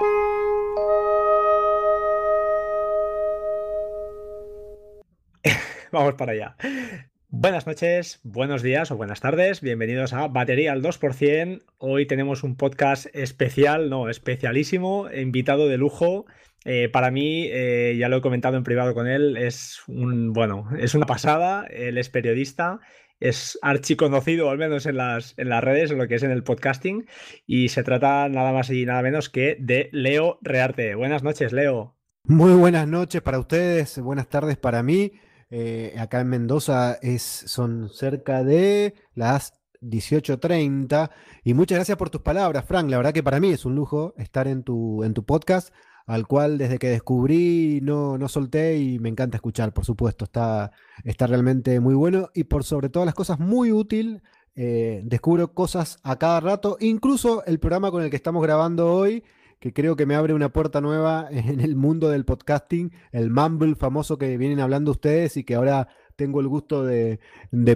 Vamos para allá. Buenas noches, buenos días o buenas tardes. Bienvenidos a Batería al 2%. Hoy tenemos un podcast especial, no, especialísimo, invitado de lujo. Eh, para mí, eh, ya lo he comentado en privado con él, es un, bueno, es una pasada. Él es periodista, es archiconocido, al menos en las, en las redes, en lo que es en el podcasting. Y se trata nada más y nada menos que de Leo Rearte. Buenas noches, Leo. Muy buenas noches para ustedes, buenas tardes para mí. Eh, acá en Mendoza es, son cerca de las 18.30. Y muchas gracias por tus palabras, Frank. La verdad que para mí es un lujo estar en tu, en tu podcast, al cual desde que descubrí no, no solté y me encanta escuchar, por supuesto. Está, está realmente muy bueno y por sobre todas las cosas muy útil. Eh, descubro cosas a cada rato, incluso el programa con el que estamos grabando hoy que creo que me abre una puerta nueva en el mundo del podcasting, el Mumble famoso que vienen hablando ustedes y que ahora tengo el gusto de,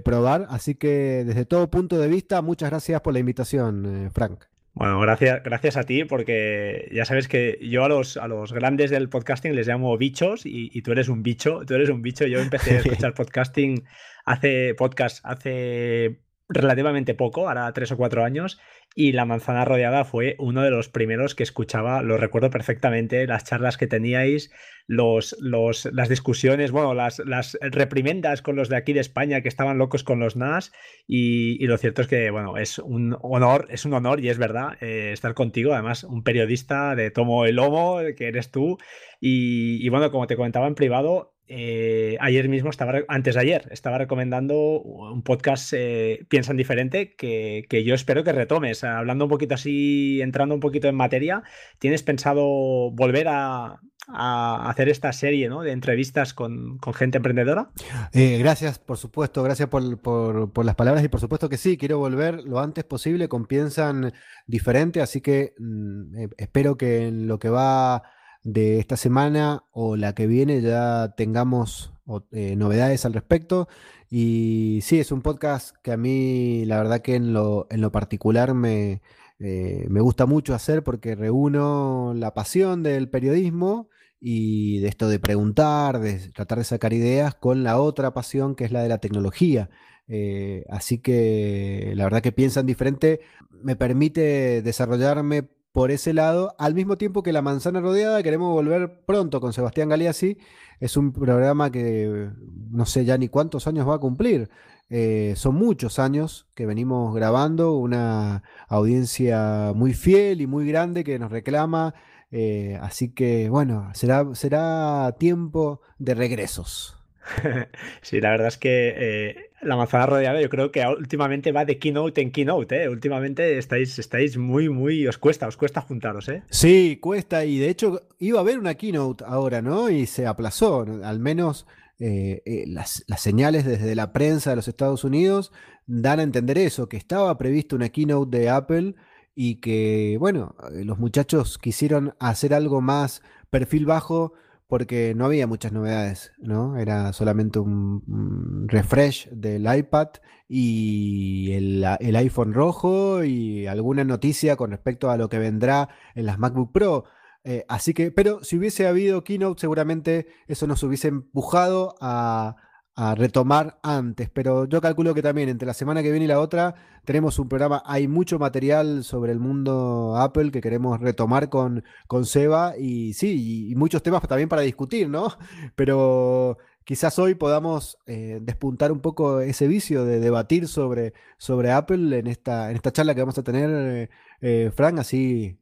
probar. Así que desde todo punto de vista, muchas gracias por la invitación, eh, Frank. Bueno, gracias, gracias a ti, porque ya sabes que yo a los, a los grandes del podcasting les llamo bichos y, y tú eres un bicho, tú eres un bicho. Yo empecé a escuchar podcasting hace podcast hace relativamente poco, ahora tres o cuatro años, y La manzana rodeada fue uno de los primeros que escuchaba, lo recuerdo perfectamente, las charlas que teníais, los, los, las discusiones, bueno, las, las reprimendas con los de aquí de España que estaban locos con los NAS, y, lo cierto es que, bueno, es un honor, es un honor y es verdad eh, estar contigo, además un periodista de tomo el lomo, que eres tú, y, y bueno, como te comentaba en privado, eh, ayer mismo estaba, antes de ayer, estaba recomendando un podcast eh, Piensan Diferente que, yo espero que retomes. Hablando un poquito así, entrando un poquito en materia, ¿tienes pensado volver a, hacer esta serie de entrevistas con, gente emprendedora? Eh, gracias, por supuesto, gracias por, las palabras y por supuesto que sí, quiero volver lo antes posible con Piensan Diferente, así que mm, espero que en lo que va de esta semana o la que viene ya tengamos eh, novedades al respecto. Y sí, es un podcast que a mí la verdad que en lo, en lo particular me, eh, me gusta mucho hacer porque reúno la pasión del periodismo y de esto de preguntar, de tratar de sacar ideas con la otra pasión que es la de la tecnología. Eh, así que la verdad que piensan diferente me permite desarrollarme por ese lado, al mismo tiempo que La Manzana Rodeada, queremos volver pronto con Sebastián Galeazzi. Es un programa que no sé ya ni cuántos años va a cumplir. Eh, son muchos años que venimos grabando, una audiencia muy fiel y muy grande que nos reclama. Eh, así que bueno, será, será tiempo de regresos. Sí, la verdad es que eh, la manzana rodeada yo creo que últimamente va de keynote en keynote, ¿eh? Últimamente estáis, estáis muy, muy, os cuesta, os cuesta juntaros, ¿eh? Sí, cuesta y de hecho iba a haber una keynote ahora, ¿no? Y se aplazó, al menos eh, las, las, señales desde la prensa de los Estados Unidos dan a entender eso, que estaba previsto una keynote de Apple y que, bueno, los muchachos quisieron hacer algo más perfil bajo porque no había muchas novedades, ¿no? Era solamente un, refresh del iPad y el, iPhone rojo y alguna noticia con respecto a lo que vendrá en las MacBook Pro. Eh, así que, pero si hubiese habido Keynote, seguramente eso nos hubiese empujado a, a retomar antes, pero yo calculo que también entre la semana que viene y la otra tenemos un programa, hay mucho material sobre el mundo Apple que queremos retomar con, con Seba y sí, y, muchos temas también para discutir, ¿no? Pero quizás hoy podamos eh, despuntar un poco ese vicio de debatir sobre, sobre Apple en esta, en esta charla que vamos a tener, eh, eh, Frank, así,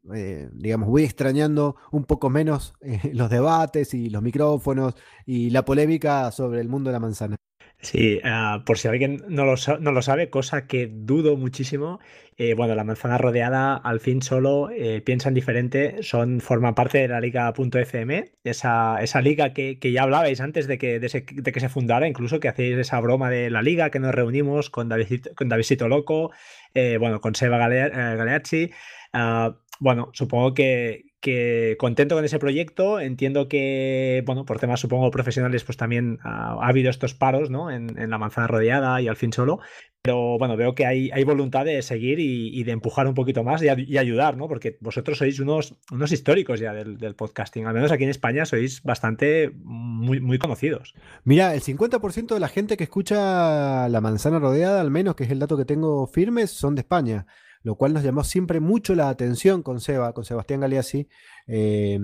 digamos, voy extrañando un poco menos los debates y los micrófonos y la polémica sobre el mundo de la manzana. Sí, ah, por si alguien no lo, sabe, cosa que dudo muchísimo, eh, bueno, la manzana rodeada al fin solo eh, piensan diferente, son, forman parte de la liga.fm, esa, esa liga que, ya hablabais antes de que, de, que se fundara, incluso que hacéis esa broma de la liga, que nos reunimos con Davidito, con Davidito Loco, eh, bueno, con Seba Galeazzi. Ah, bueno, supongo que, que contento con ese proyecto. Entiendo que, bueno, por temas supongo profesionales, pues también ha, habido estos paros, ¿no? En, la manzana rodeada y al fin solo. Pero bueno, veo que hay, hay voluntad de seguir y, de empujar un poquito más y, ayudar, ¿no? Porque vosotros sois unos, unos históricos ya del, podcasting. Al menos aquí en España sois bastante muy, muy conocidos. Mira, el 50% de la gente que escucha La manzana rodeada, al menos, que es el dato que tengo firme, son de España lo cual nos llamó siempre mucho la atención con Seba, con Sebastián Galeazzi. Eh,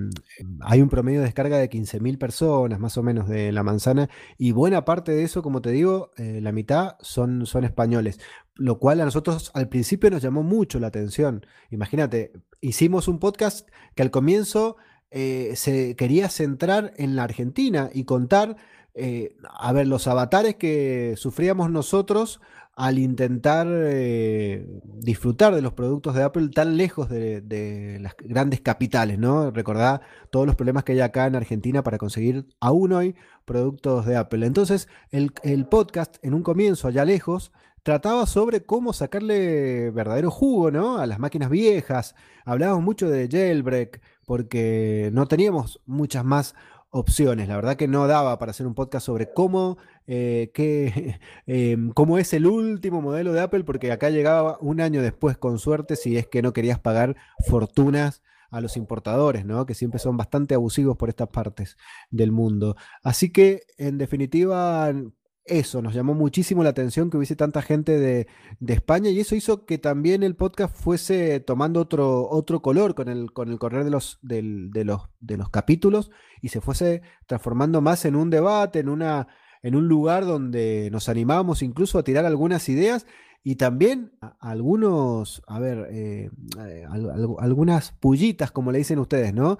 hay un promedio de descarga de 15.000 personas, más o menos, de La Manzana, y buena parte de eso, como te digo, eh, la mitad son, son españoles, lo cual a nosotros al principio nos llamó mucho la atención. Imagínate, hicimos un podcast que al comienzo eh, se quería centrar en la Argentina y contar, a ver, los avatares que sufríamos nosotros al intentar eh, disfrutar de los productos de Apple tan lejos de, las grandes capitales, ¿no? Recordad todos los problemas que hay acá en Argentina para conseguir aún hoy productos de Apple. Entonces, el, podcast, en un comienzo, allá lejos, trataba sobre cómo sacarle verdadero jugo, ¿no? A las máquinas viejas. Hablábamos mucho de jailbreak, porque no teníamos muchas más opciones. La verdad que no daba para hacer un podcast sobre cómo, eh, em, cómo es el último modelo de Apple, porque acá llegaba un año después, con suerte, si es que no querías pagar fortunas a los importadores, ¿no? que siempre son bastante abusivos por estas partes del mundo. Así que, en definitiva, eso, nos llamó muchísimo la atención que hubiese tanta gente de, España y eso hizo que también el podcast fuese tomando otro, otro color con el, con el correr de los, de, los, de los capítulos y se fuese transformando más en un debate, en, una, en un lugar donde nos animábamos incluso a tirar algunas ideas y también algunos, a ver, eh, eh, algunas pullitas, como le dicen ustedes, ¿no?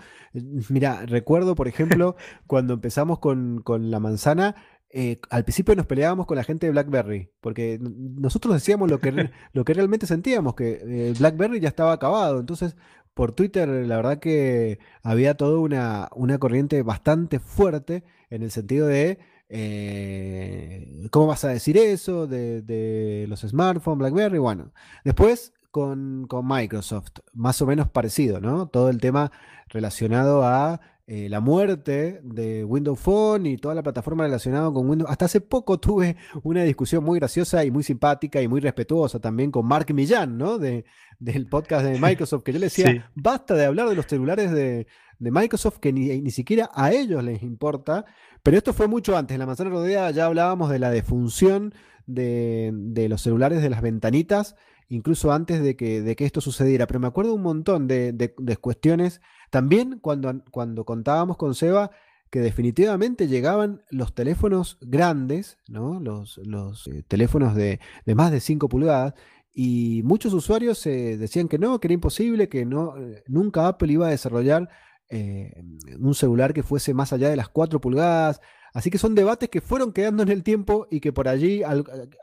Mira, recuerdo, por ejemplo, cuando empezamos con, con la manzana, eh, al principio nos peleábamos con la gente de BlackBerry, porque nosotros decíamos lo que, lo que realmente sentíamos, que eh, BlackBerry ya estaba acabado. Entonces, por Twitter, la verdad que había toda una, una corriente bastante fuerte en el sentido de eh, cómo vas a decir eso, de, los smartphones, BlackBerry. Bueno, después con, con Microsoft, más o menos parecido, ¿no? Todo el tema relacionado a eh, la muerte de Windows Phone y toda la plataforma relacionada con Windows. Hasta hace poco tuve una discusión muy graciosa y muy simpática y muy respetuosa también con Mark Millán, ¿no? De, del podcast de Microsoft, que yo le decía, basta de hablar de los celulares de, Microsoft que ni, ni, siquiera a ellos les importa. Pero esto fue mucho antes. En la manzana rodeada ya hablábamos de la defunción de, de los celulares de las ventanitas incluso antes de que, de que esto sucediera. Pero me acuerdo un montón de, de, cuestiones. También cuando, cuando contábamos con Seba que definitivamente llegaban los teléfonos grandes, ¿no? los, los eh, teléfonos de, de, más de 5 pulgadas, y muchos usuarios eh, decían que no, que era imposible, que no, eh, nunca Apple iba a desarrollar un celular que fuese más allá de las 4 pulgadas, Así que son debates que fueron quedando en el tiempo y que por allí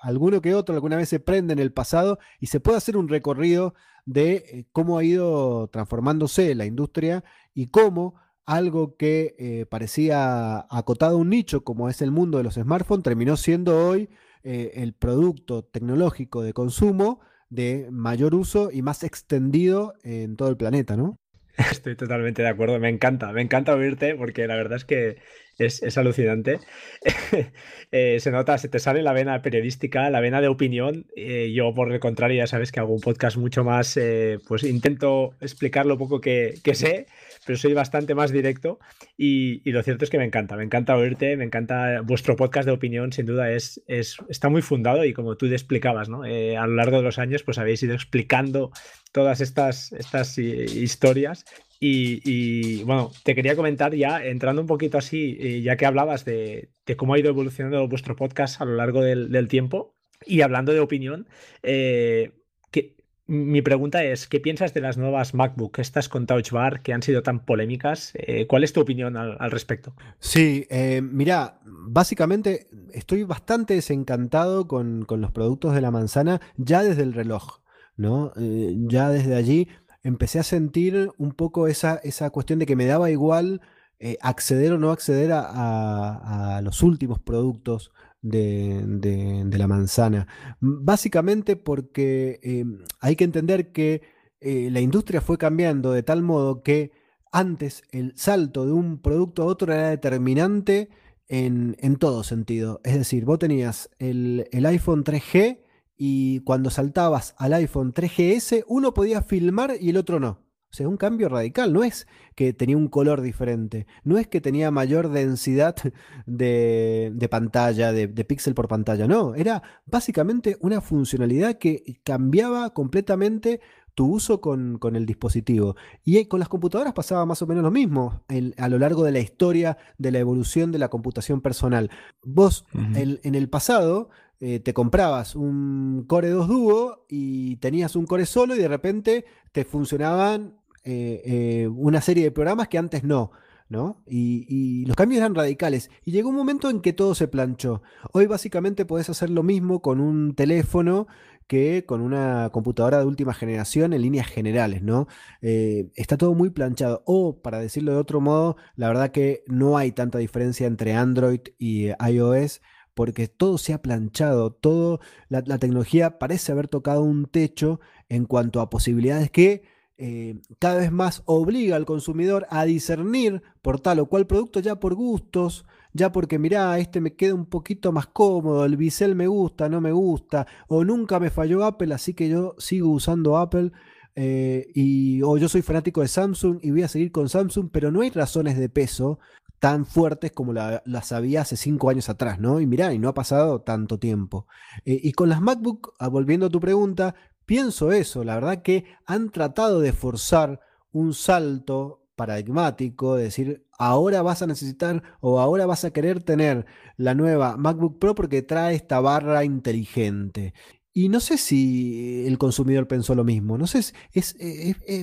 alguno que otro alguna vez se prende en el pasado y se puede hacer un recorrido de eh, cómo ha ido transformándose la industria y cómo algo que eh, parecía acotado a un nicho como es el mundo de los smartphones terminó siendo hoy eh, el producto tecnológico de consumo de mayor uso y más extendido en todo el planeta, ¿no? Estoy totalmente de acuerdo, me encanta, me encanta oírte porque la verdad es que es, alucinante. Eh, se nota, se te sale la vena periodística, la vena de opinión. Eh, yo, por el contrario, ya sabes que hago un podcast mucho más, eh, pues intento explicar lo poco que, sé, pero soy bastante más directo. Y, lo cierto es que me encanta, me encanta oírte, me encanta vuestro podcast de opinión, sin duda es, es está muy fundado y como tú te explicabas, ¿no? a lo largo de los años, pues habéis ido explicando todas estas, estas historias y, bueno, te quería comentar ya, entrando un poquito así, eh, ya que hablabas de, cómo ha ido evolucionando vuestro podcast a lo largo del, tiempo y hablando de opinión, eh, que, mi pregunta es, ¿qué piensas de las nuevas MacBook, estas con Touch Bar, que han sido tan polémicas? Eh, ¿Cuál es tu opinión al, respecto? Sí, mira, básicamente estoy bastante desencantado con, con, los productos de la manzana ya desde el reloj, ¿no? ya desde allí empecé a sentir un poco esa, esa cuestión de que me daba igual eh, acceder o no acceder a, los últimos productos de, la manzana. Básicamente porque em, hay que entender que eh, la industria fue cambiando de tal modo que antes el salto de un producto a otro era determinante en, todo sentido. Es decir, vos tenías el, el iPhone 3G y cuando saltabas al iPhone 3GS, uno podía filmar y el otro no. O sea, un cambio radical. No es que tenía un color diferente, no es que tenía mayor densidad de, pantalla, de, de píxel por pantalla, no. Era básicamente una funcionalidad que cambiaba completamente tu uso con, el dispositivo. Y con las computadoras pasaba más o menos lo mismo a lo largo de la historia de la evolución de la computación personal. Vos en el pasado eh, te comprabas un Core 2 Duo y tenías un Core solo y de repente te funcionaban eh, eh, una serie de programas que antes no. ¿no? Y, los cambios eran radicales. Y llegó un momento en que todo se planchó. Hoy básicamente podés hacer lo mismo con un teléfono que con una computadora de última generación en líneas generales, ¿no? Está todo muy planchado. O, para decirlo de otro modo, la verdad que no hay tanta diferencia entre Android y iOS porque todo se ha planchado, todo, la, tecnología parece haber tocado un techo en cuanto a posibilidades que eh, cada vez más obliga al consumidor a discernir por tal o cual producto ya por gustos, ya porque mirá, este me queda un poquito más cómodo, el bisel me gusta, no me gusta, o nunca me falló Apple, así que yo sigo usando Apple. Eh, y, o yo soy fanático de Samsung y voy a seguir con Samsung, pero no hay razones de peso tan fuertes como las había hace cinco años atrás, ¿no? Y mirá, y no ha pasado tanto tiempo. Eh, y con las MacBook, ah, volviendo a tu pregunta, pienso eso, la verdad que han tratado de forzar un salto paradigmático, decir, ahora vas a necesitar o ahora vas a querer tener la nueva MacBook Pro porque trae esta barra inteligente. Y no sé si el consumidor pensó lo mismo, no sé, es,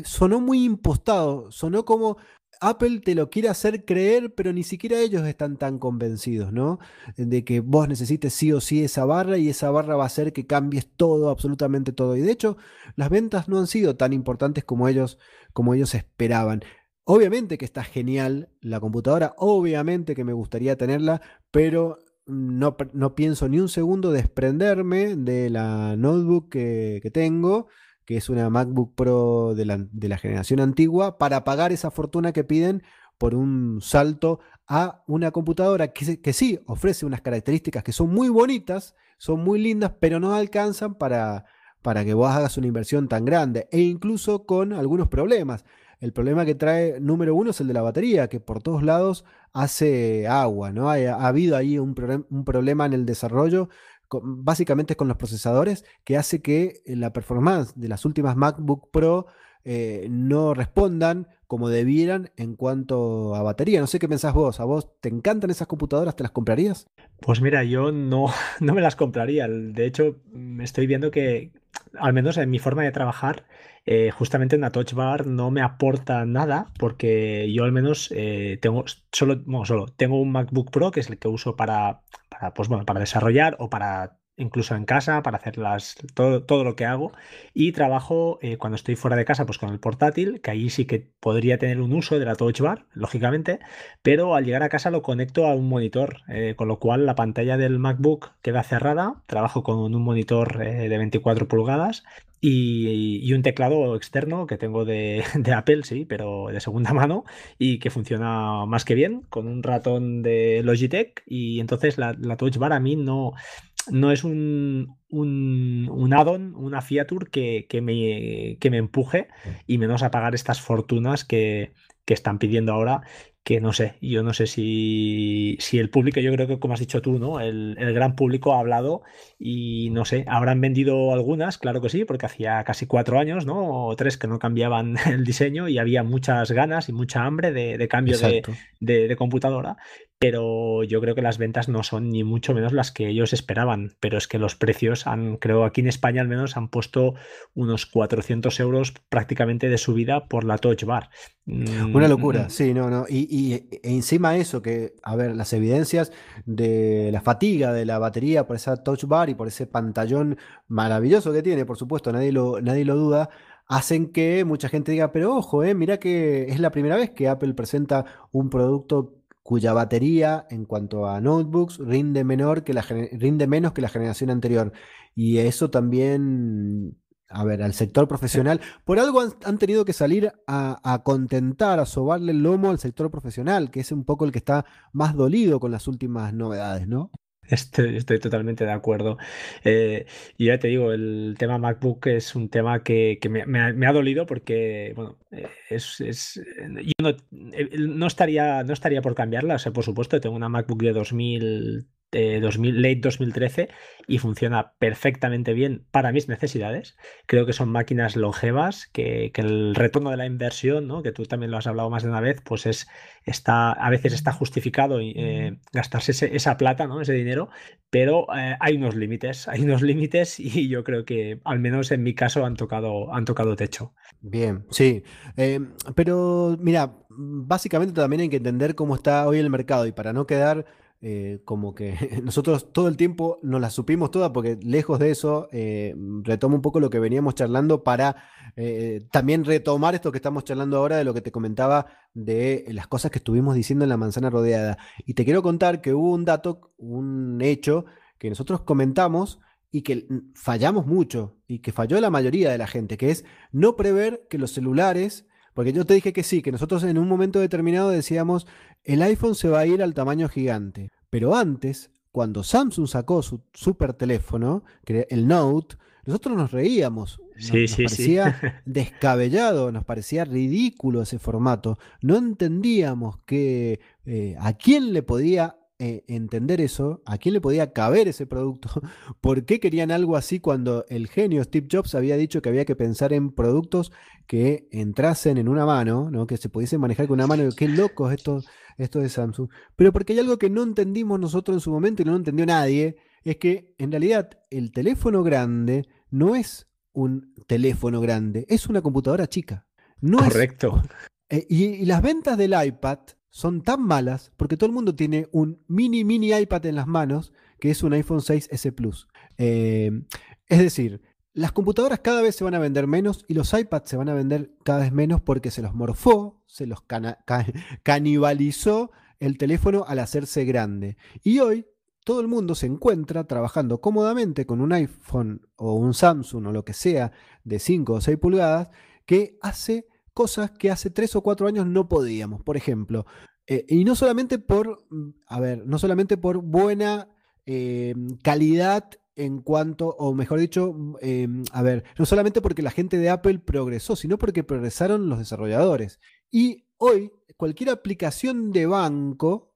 sonó muy impostado, sonó como Apple te lo quiere hacer creer, pero ni siquiera ellos están tan convencidos, ¿no? De que vos necesites sí o sí esa barra y esa barra va a hacer que cambies todo, absolutamente todo. Y de hecho, las ventas no han sido tan importantes como ellos, como ellos esperaban. Obviamente que está genial la computadora, obviamente que me gustaría tenerla, pero no, no pienso ni un segundo desprenderme de la notebook que, tengo, que es una MacBook Pro de la, generación antigua, para pagar esa fortuna que piden por un salto a una computadora que, que sí ofrece unas características que son muy bonitas, son muy lindas, pero no alcanzan para, para que vos hagas una inversión tan grande e incluso con algunos problemas. El problema que trae número uno es el de la batería, que por todos lados hace agua, ¿no? Ha, habido ahí un, problema en el desarrollo, básicamente con los procesadores, que hace que la performance de las últimas MacBook Pro eh, no respondan como debieran en cuanto a batería. No sé qué pensás vos. ¿A vos te encantan esas computadoras? ¿Te las comprarías? Pues mira, yo no, no me las compraría. De hecho, estoy viendo que, al menos en mi forma de trabajar, eh, justamente una Touch Bar no me aporta nada porque yo al menos eh, tengo solo, solo tengo un MacBook Pro que es el que uso para, para, pues, bueno, para desarrollar o para incluso en casa para hacer las, todo, todo lo que hago. Y trabajo eh, cuando estoy fuera de casa pues con el portátil que ahí sí que podría tener un uso de la touch bar lógicamente pero al llegar a casa lo conecto a un monitor eh, con lo cual la pantalla del MacBook queda cerrada trabajo con un monitor eh, de 24 pulgadas y, un teclado externo que tengo de, de, Apple, sí, pero de segunda mano y que funciona más que bien con un ratón de Logitech. Y entonces la, la Touch Bar a mí no, no es un, un, un add-on, una feature que, que, me, que me empuje y menos a pagar estas fortunas que, que están pidiendo ahora que no sé, yo no sé si, si, el público, yo creo que como has dicho tú, ¿no? El, el, gran público ha hablado y no sé, habrán vendido algunas, claro que sí, porque hacía casi cuatro años, ¿no? O tres que no cambiaban el diseño y había muchas ganas y mucha hambre de, de cambio de, de, de, computadora, pero yo creo que las ventas no son ni mucho menos las que ellos esperaban, pero es que los precios han, creo aquí en España al menos, han puesto unos 400 euros prácticamente de subida por la Touch Bar. Una locura, mm, sí, no, no. Y, y e encima eso, que, a ver, las evidencias de la fatiga de la batería por esa Touch Bar y por ese pantallón maravilloso que tiene, por supuesto, nadie lo, nadie lo duda hacen que mucha gente diga, pero ojo, eh, mira que es la primera vez que Apple presenta un producto cuya batería en cuanto a notebooks rinde, menor que la, rinde menos que la generación anterior. Y eso también a ver, al sector profesional. Por algo han, tenido que salir a, contentar, a sobarle el lomo al sector profesional, que es un poco el que está más dolido con las últimas novedades, ¿no? Estoy, totalmente de acuerdo. Eh, y ya te digo, el tema MacBook es un tema que, me, ha, dolido porque, bueno, eh, es, yo no, eh, no, estaría, no estaría por cambiarla. O sea, por supuesto, tengo una MacBook de 2000 2000, late 2013 y funciona perfectamente bien para mis necesidades. Creo que son máquinas longevas, que, el retorno de la inversión, ¿no? que tú también lo has hablado más de una vez, pues es, está, a veces está justificado eh, gastarse esa plata, ¿no? ese dinero, pero eh, hay unos límites, hay unos límites y yo creo que al menos en mi caso han tocado, han tocado techo. Bien, sí, eh, pero mira, básicamente también hay que entender cómo está hoy el mercado y para no quedar eh, como que nosotros todo el tiempo nos la supimos todas, porque lejos de eso, eh, retomo un poco lo que veníamos charlando para eh, también retomar esto que estamos charlando ahora de lo que te comentaba de las cosas que estuvimos diciendo en la manzana rodeada. Y te quiero contar que hubo un dato, un hecho que nosotros comentamos y que fallamos mucho y que falló la mayoría de la gente, que es no prever que los celulares porque yo te dije que sí, que nosotros en un momento determinado decíamos, el iPhone se va a ir al tamaño gigante. Pero antes, cuando Samsung sacó su super teléfono, el Note, nosotros nos reíamos. Sí, nos, parecía descabellado, nos parecía ridículo ese formato. No entendíamos que eh, a quién le podía eh, entender eso, a quién le podía caber ese producto, por qué querían algo así cuando el genio Steve Jobs había dicho que había que pensar en productos que entrasen en una mano, ¿no? que se pudiesen manejar con una mano. Qué locos esto, esto de Samsung. Pero porque hay algo que no entendimos nosotros en su momento y no lo entendió nadie, es que en realidad el teléfono grande no es un teléfono grande, es una computadora chica. No Correcto. Eh, y las ventas del iPad son tan malas porque todo el mundo tiene un mini, mini iPad en las manos que es un iPhone 6S Plus. Eh, es decir, las computadoras cada vez se van a vender menos y los iPads se van a vender cada vez menos porque se los morfó, se los canibalizó el teléfono al hacerse grande. Y hoy todo el mundo se encuentra trabajando cómodamente con un iPhone o un Samsung o lo que sea de 5 o 6 pulgadas que hace cosas que hace tres o cuatro años no podíamos. Por ejemplo, eh, y no solamente por, a ver, no solamente por buena eh, calidad en cuanto, o mejor dicho, eh, a ver, no solamente porque la gente de Apple progresó, sino porque progresaron los desarrolladores. Y hoy, cualquier aplicación de banco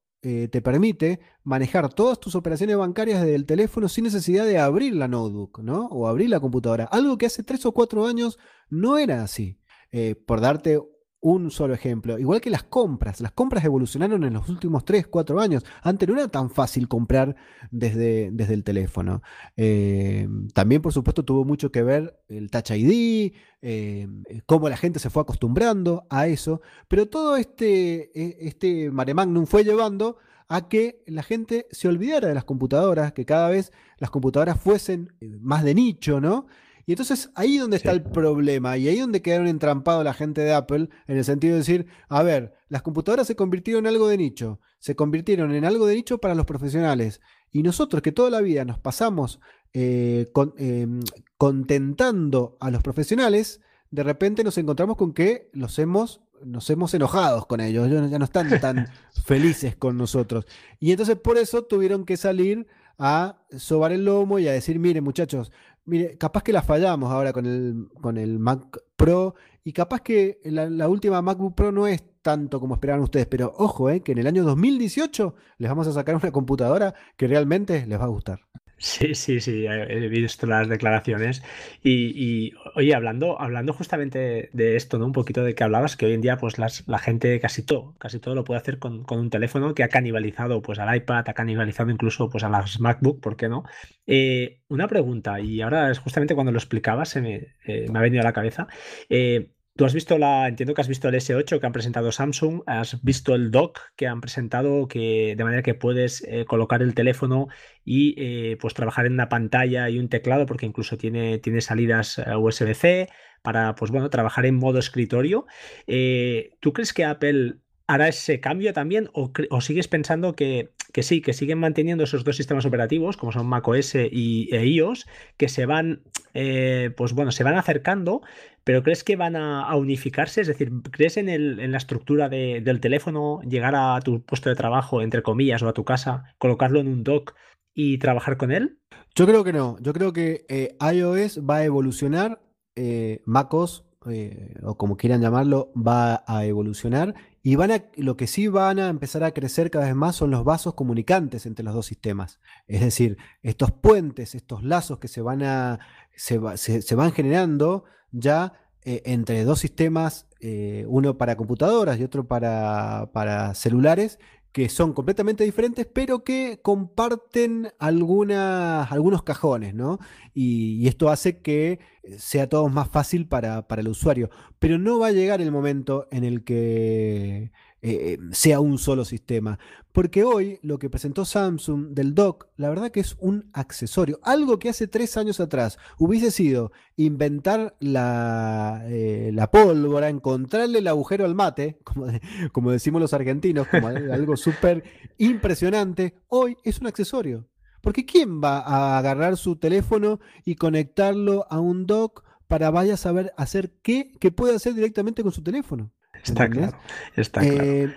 te permite manejar todas tus operaciones bancarias desde el teléfono sin necesidad de abrir la notebook, ¿no? O abrir la computadora. Algo que hace tres o cuatro años no era así. Eh, por darte un solo ejemplo. Igual que las compras. Las compras evolucionaron en los últimos 3, 4 años. Antes no era tan fácil comprar desde, desde el teléfono. Eh, también, por supuesto, tuvo mucho que ver el Touch ID, eh, cómo la gente se fue acostumbrando a eso. Pero todo este, e, este mare magnum fue llevando a que la gente se olvidara de las computadoras, que cada vez las computadoras fuesen más de nicho, ¿no? Y entonces ahí donde está el problema y ahí donde quedaron entrampados la gente de Apple en el sentido de decir, a ver, las computadoras se convirtieron en algo de nicho, se convirtieron en algo de nicho para los profesionales. Y nosotros que toda la vida nos pasamos eh, em, contentando a los profesionales, de repente nos encontramos con que los hemos, nos hemos enojados con ellos, ya no están tan felices con nosotros. Y entonces por eso tuvieron que salir a sobar el lomo y a decir, miren muchachos, Mire, capaz que la fallamos ahora con el, con el Mac Pro y capaz que la, última MacBook Pro no es tanto como esperaban ustedes, pero ojo, eh, que en el año 2018 les vamos a sacar una computadora que realmente les va a gustar. Sí, sí, sí, he visto las declaraciones. Y, oye, hablando, hablando justamente de esto, ¿no? Un poquito de que hablabas, que hoy en día, pues las, la gente casi todo, casi todo lo puede hacer con, un teléfono que ha canibalizado pues al iPad, ha canibalizado incluso pues a las MacBook, ¿por qué no? Eh, una pregunta, y ahora es justamente cuando lo explicabas, se me, eh, me ha venido a la cabeza. Eh, Tú has visto la, entiendo que has visto el S8 que han presentado Samsung, has visto el dock que han presentado, que de manera que puedes eh, colocar el teléfono y eh, pues trabajar en una pantalla y un teclado, porque incluso tiene, tiene salidas eh, USB-C para pues bueno, trabajar en modo escritorio. ¿Tú crees que Apple hará ese cambio también o, sigues pensando que, sí, que siguen manteniendo esos dos sistemas operativos, como son macOS y e iOS, que se van, eh, pues bueno, se van acercando, pero ¿crees que van a, unificarse? Es decir, ¿crees en, el, en la estructura del teléfono, llegar a tu puesto de trabajo, entre comillas, o a tu casa, colocarlo en un dock y trabajar con él? Yo creo que no. Yo creo que eh, iOS va a evolucionar, eh, MacOS, o como quieran llamarlo, va a evolucionar y van a, lo que sí van a empezar a crecer cada vez más son los vasos comunicantes entre los dos sistemas. Es decir, estos puentes, estos lazos que se van, a, se, van generando ya eh, entre dos sistemas, eh, uno para computadoras y otro para, para celulares, que son completamente diferentes, pero que comparten algunas, algunos cajones, ¿no? Y, esto hace que sea todo más fácil para, para, el usuario. Pero no va a llegar el momento en el que eh, sea un solo sistema. Porque hoy lo que presentó Samsung del dock, la verdad que es un accesorio. Algo que hace tres años atrás hubiese sido inventar la, eh, la pólvora, encontrarle el agujero al mate, como, como decimos los argentinos, como algo súper impresionante. Hoy es un accesorio. Porque ¿quién va a agarrar su teléfono y conectarlo a un dock para vaya a saber hacer qué que puede hacer directamente con su teléfono? Está claro, está claro. Eh,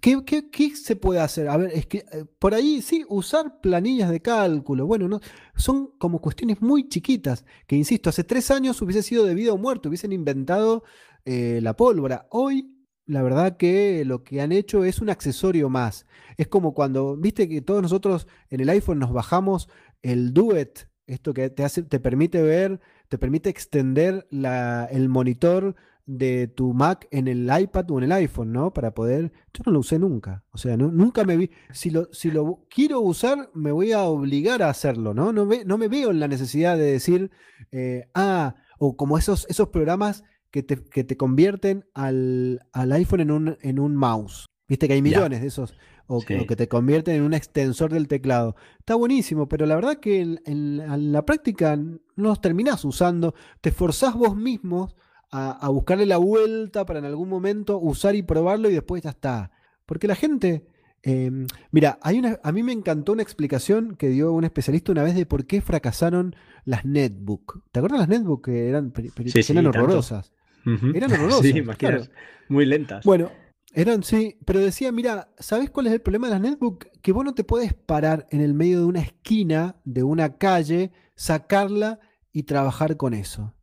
¿qué, se puede hacer? A ver, es que eh, por ahí sí, usar planillas de cálculo, bueno, no, son como cuestiones muy chiquitas, que insisto, hace tres años hubiese sido de vida o muerto, hubiesen inventado eh, la pólvora. Hoy, la verdad que lo que han hecho es un accesorio más. Es como cuando, viste que todos nosotros en el iPhone nos bajamos el Duet, esto que te, hace, te permite ver, te permite extender la, el monitor de tu Mac en el iPad o en el iPhone, ¿no? Para poder. Yo no lo usé nunca. O sea, nunca me vi. Si lo, si lo quiero usar, me voy a obligar a hacerlo, ¿no? No, no me veo en la necesidad de decir, eh, ah, o como esos, esos programas que te, que te convierten al, iPhone en un, en un mouse. Viste que hay millones de esos. O, que, te convierten en un extensor del teclado. Está buenísimo, pero la verdad que en, en la práctica no los terminás usando. Te forzás vos mismos a, buscarle la vuelta para en algún momento usar y probarlo y después ya está. Porque la gente, em, mira, hay una, a mí me encantó una explicación que dio un especialista una vez de por qué fracasaron las netbook. ¿Te acuerdas las netbook que eran, eran horrorosas? Eran horrorosas. Sí, muy lentas. Bueno, eran, sí, pero decía, mira, ¿sabes cuál es el problema de las netbook? Que vos no te puedes parar en el medio de una esquina de una calle, sacarla y trabajar con eso.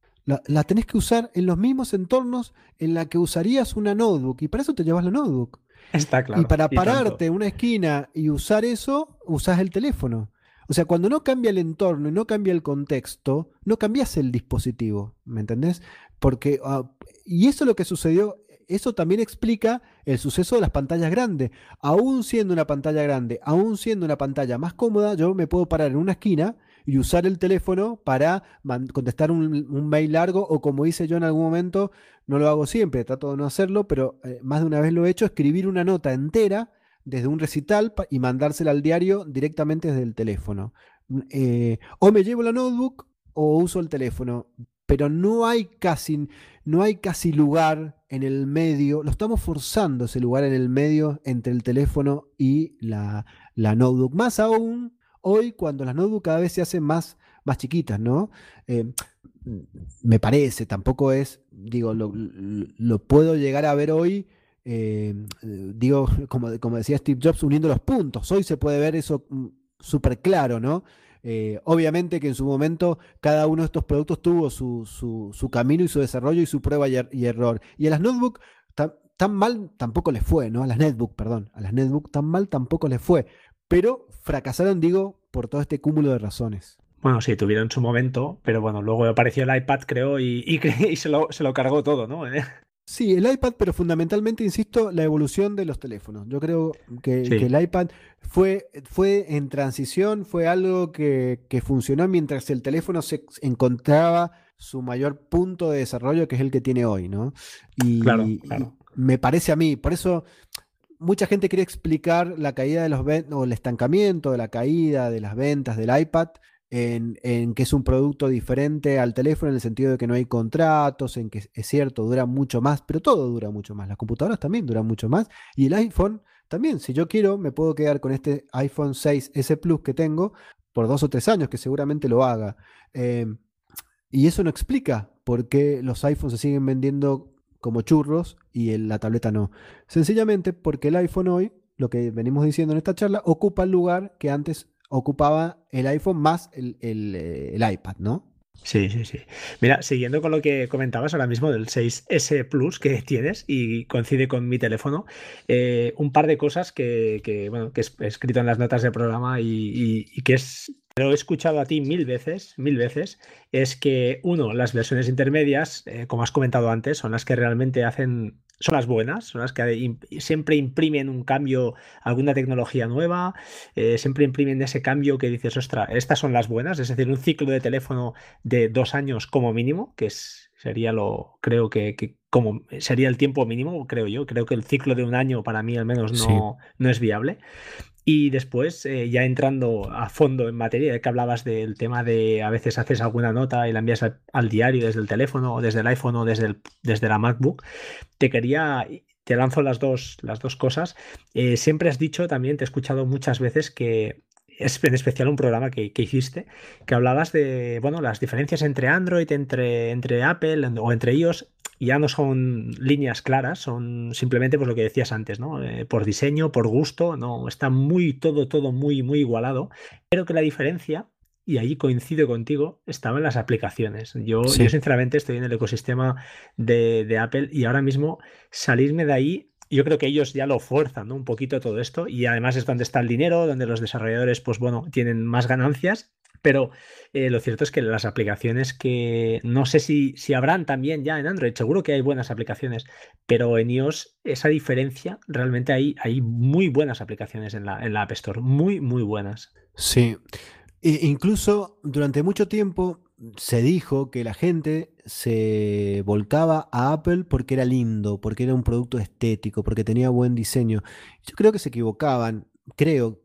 La, tenés que usar en los mismos entornos en la que usarías una notebook. Y para eso te llevas la notebook. Está claro. Y para pararte en una esquina y usar eso, usás el teléfono. O sea, cuando no cambia el entorno y no cambia el contexto, no cambias el dispositivo. ¿Me entendés? Porque, ah, y eso es lo que sucedió. Eso también explica el suceso de las pantallas grandes. Aún siendo una pantalla grande, aún siendo una pantalla más cómoda, yo me puedo parar en una esquina y usar el teléfono para contestar un, mail largo o como hice yo en algún momento, no lo hago siempre, trato de no hacerlo, pero eh, más de una vez lo he hecho, escribir una nota entera desde un recital y mandársela al diario directamente desde el teléfono. Eh, o me llevo la notebook o uso el teléfono, pero no hay casi, no hay casi lugar en el medio, lo estamos forzando ese lugar en el medio entre el teléfono y la, la notebook. Más aún hoy cuando las notebooks cada vez se hacen más, más chiquitas, ¿no? Eh, me parece, tampoco es, digo, lo, puedo llegar a ver hoy, eh, digo, como, decía Steve Jobs, uniendo los puntos. Hoy se puede ver eso mm, súper claro, ¿no? Eh, obviamente que en su momento cada uno de estos productos tuvo su, su, camino y su desarrollo y su prueba y, er, error. Y a las notebooks tan mal tampoco les fue, ¿no? A las netbook, perdón. A las netbook tan mal tampoco les fue pero fracasaron, digo, por todo este cúmulo de razones. Bueno, sí, tuvieron su momento, pero bueno, luego apareció el iPad, creo, y, y, se, lo, cargó todo, ¿no? Sí, el iPad, pero fundamentalmente, insisto, la evolución de los teléfonos. Yo creo que, el iPad fue, fue en transición, fue algo que, funcionó mientras el teléfono se encontraba su mayor punto de desarrollo, que es el que tiene hoy, ¿no? Y, claro, claro. y me parece a mí, por eso mucha gente quiere explicar la caída de los o el estancamiento de la caída de las ventas del iPad en, que es un producto diferente al teléfono en el sentido de que no hay contratos, en que es cierto, dura mucho más, pero todo dura mucho más. Las computadoras también duran mucho más. Y el iPhone también, si yo quiero, me puedo quedar con este iPhone 6S Plus que tengo por dos o tres años, que seguramente lo haga. Em, y eso no explica por qué los iPhones se siguen vendiendo como churros y la tableta no. Sencillamente porque el iPhone hoy, lo que venimos diciendo en esta charla, ocupa el lugar que antes ocupaba el iPhone más el, eh, iPad, ¿no? Sí, sí, sí. Mira, siguiendo con lo que comentabas ahora mismo del 6S Plus que tienes y coincide con mi teléfono, eh, un par de cosas que, bueno, que he escrito en las notas del programa y, que es lo he escuchado a ti mil veces, mil veces, es que uno, las versiones intermedias, eh, como has comentado antes, son las que realmente hacen son las buenas, son las que siempre imprimen un cambio, alguna tecnología nueva, eh, siempre imprimen ese cambio que dices, ostras, estas son las buenas, es decir, un ciclo de teléfono de dos años como mínimo, que es, sería lo, creo que, como sería el tiempo mínimo, creo yo, creo que el ciclo de un año para mí al menos no, no es viable. Y después, eh, ya entrando a fondo en materia, que hablabas del tema de a veces haces alguna nota y la envías al, diario desde el teléfono o desde el iPhone o desde, desde la MacBook, te quería, te lanzo las dos, las dos cosas. Eh, siempre has dicho también, te he escuchado muchas veces que es en especial un programa que, hiciste, que hablabas de bueno, las diferencias entre Android, entre, entre Apple o entre iOS ya no son líneas claras, son simplemente pues, lo que decías antes, ¿no? Eh, por diseño, por gusto, no, está muy todo, todo muy, muy igualado, pero que la diferencia, y ahí coincido contigo, estaba en las aplicaciones. Yo, yo sinceramente estoy en el ecosistema de, Apple y ahora mismo salirme de ahí yo creo que ellos ya lo fuerzan ¿no? un poquito todo esto y además es donde está el dinero, donde los desarrolladores pues bueno, tienen más ganancias pero eh, lo cierto es que las aplicaciones que no sé si, si habrán también ya en Android, seguro que hay buenas aplicaciones, pero en iOS esa diferencia, realmente hay, hay muy buenas aplicaciones en la, en la App Store, muy, muy buenas. Sí, e incluso durante mucho tiempo se dijo que la gente se volcaba a Apple porque era lindo, porque era un producto estético, porque tenía buen diseño. Yo creo que se equivocaban, creo,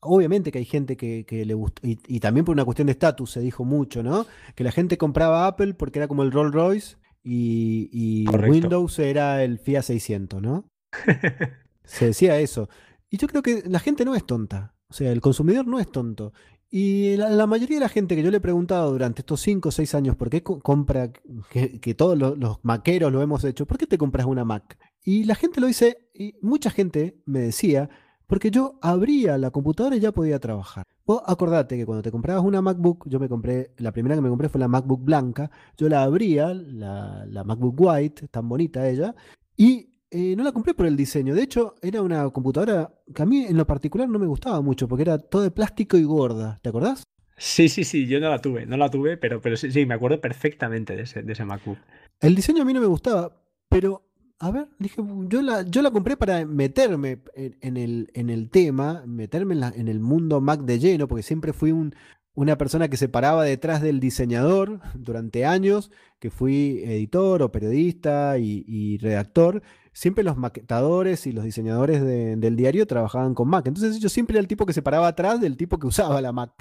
obviamente que hay gente que, le gusta, y, también por una cuestión de estatus se dijo mucho, ¿no? Que la gente compraba Apple porque era como el Rolls Royce y, Windows era el Fiat 600, ¿no? se decía eso. Y yo creo que la gente no es tonta, o sea, el consumidor no es tonto. Y la, mayoría de la gente que yo le he preguntado durante estos 5 o 6 años por qué compra, que, todos los, maqueros lo hemos hecho, ¿por qué te compras una Mac? Y la gente lo dice, y mucha gente me decía, porque yo abría la computadora y ya podía trabajar. Vos acordate que cuando te comprabas una MacBook, yo me compré, la primera que me compré fue la MacBook blanca, yo la abría, la, MacBook White, tan bonita ella, y eh, no la compré por el diseño. De hecho, era una computadora que a mí en lo particular no me gustaba mucho, porque era todo de plástico y gorda. ¿Te acordás? Sí, sí, sí, yo no la tuve, no la tuve, pero, pero sí, sí, me acuerdo perfectamente de ese, de ese MacBook. El diseño a mí no me gustaba, pero a ver, dije, yo la, yo la compré para meterme en, el, en el tema, meterme en, el mundo Mac de lleno, porque siempre fui un, una persona que se paraba detrás del diseñador durante años, que fui editor o periodista y, redactor. Siempre los maquetadores y los diseñadores del diario trabajaban con Mac. Entonces yo siempre era el tipo que se paraba atrás del tipo que usaba la Mac.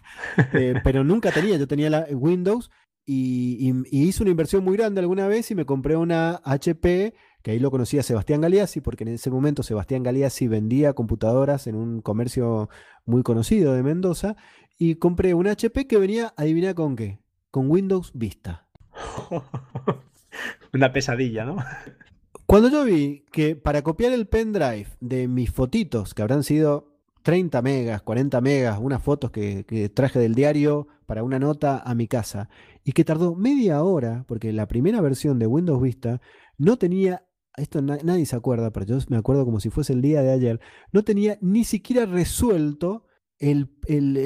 Eh, pero nunca tenía, yo tenía la Windows y, y hice una inversión muy grande alguna vez y me compré una HP que ahí lo conocía Sebastián Galeazzi, porque en ese momento Sebastián Galeazzi vendía computadoras en un comercio muy conocido de Mendoza, y compré un HP que venía, adivina con qué, con Windows Vista. Una pesadilla, ¿no? Cuando yo vi que para copiar el pendrive de mis fotitos, que habrán sido 30 megas, 40 megas, unas fotos que, traje del diario para una nota a mi casa, y que tardó media hora, porque la primera versión de Windows Vista no tenía esto nadie se acuerda, pero yo me acuerdo como si fuese el día de ayer, no tenía ni siquiera resuelto el,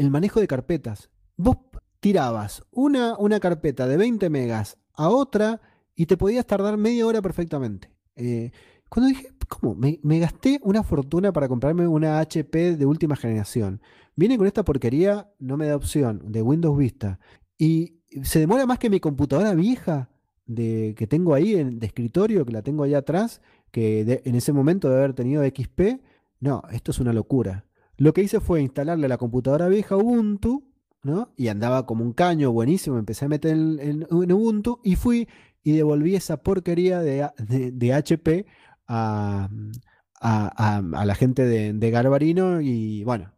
manejo de carpetas. Vos tirabas una, una, carpeta de 20 megas a otra y te podías tardar media hora perfectamente. Eh, cuando dije, ¿cómo? Me, gasté una fortuna para comprarme una HP de última generación. Viene con esta porquería, no me da opción, de Windows Vista. Y se demora más que mi computadora vieja de, que tengo ahí en, de escritorio, que la tengo allá atrás, que en ese momento de haber tenido XP, no, esto es una locura. Lo que hice fue instalarle a la computadora vieja Ubuntu ¿no? Y andaba como un caño buenísimo, empecé a meter en, Ubuntu y fui y devolví esa porquería de, de, HP a, a, la gente de, Garbarino y bueno,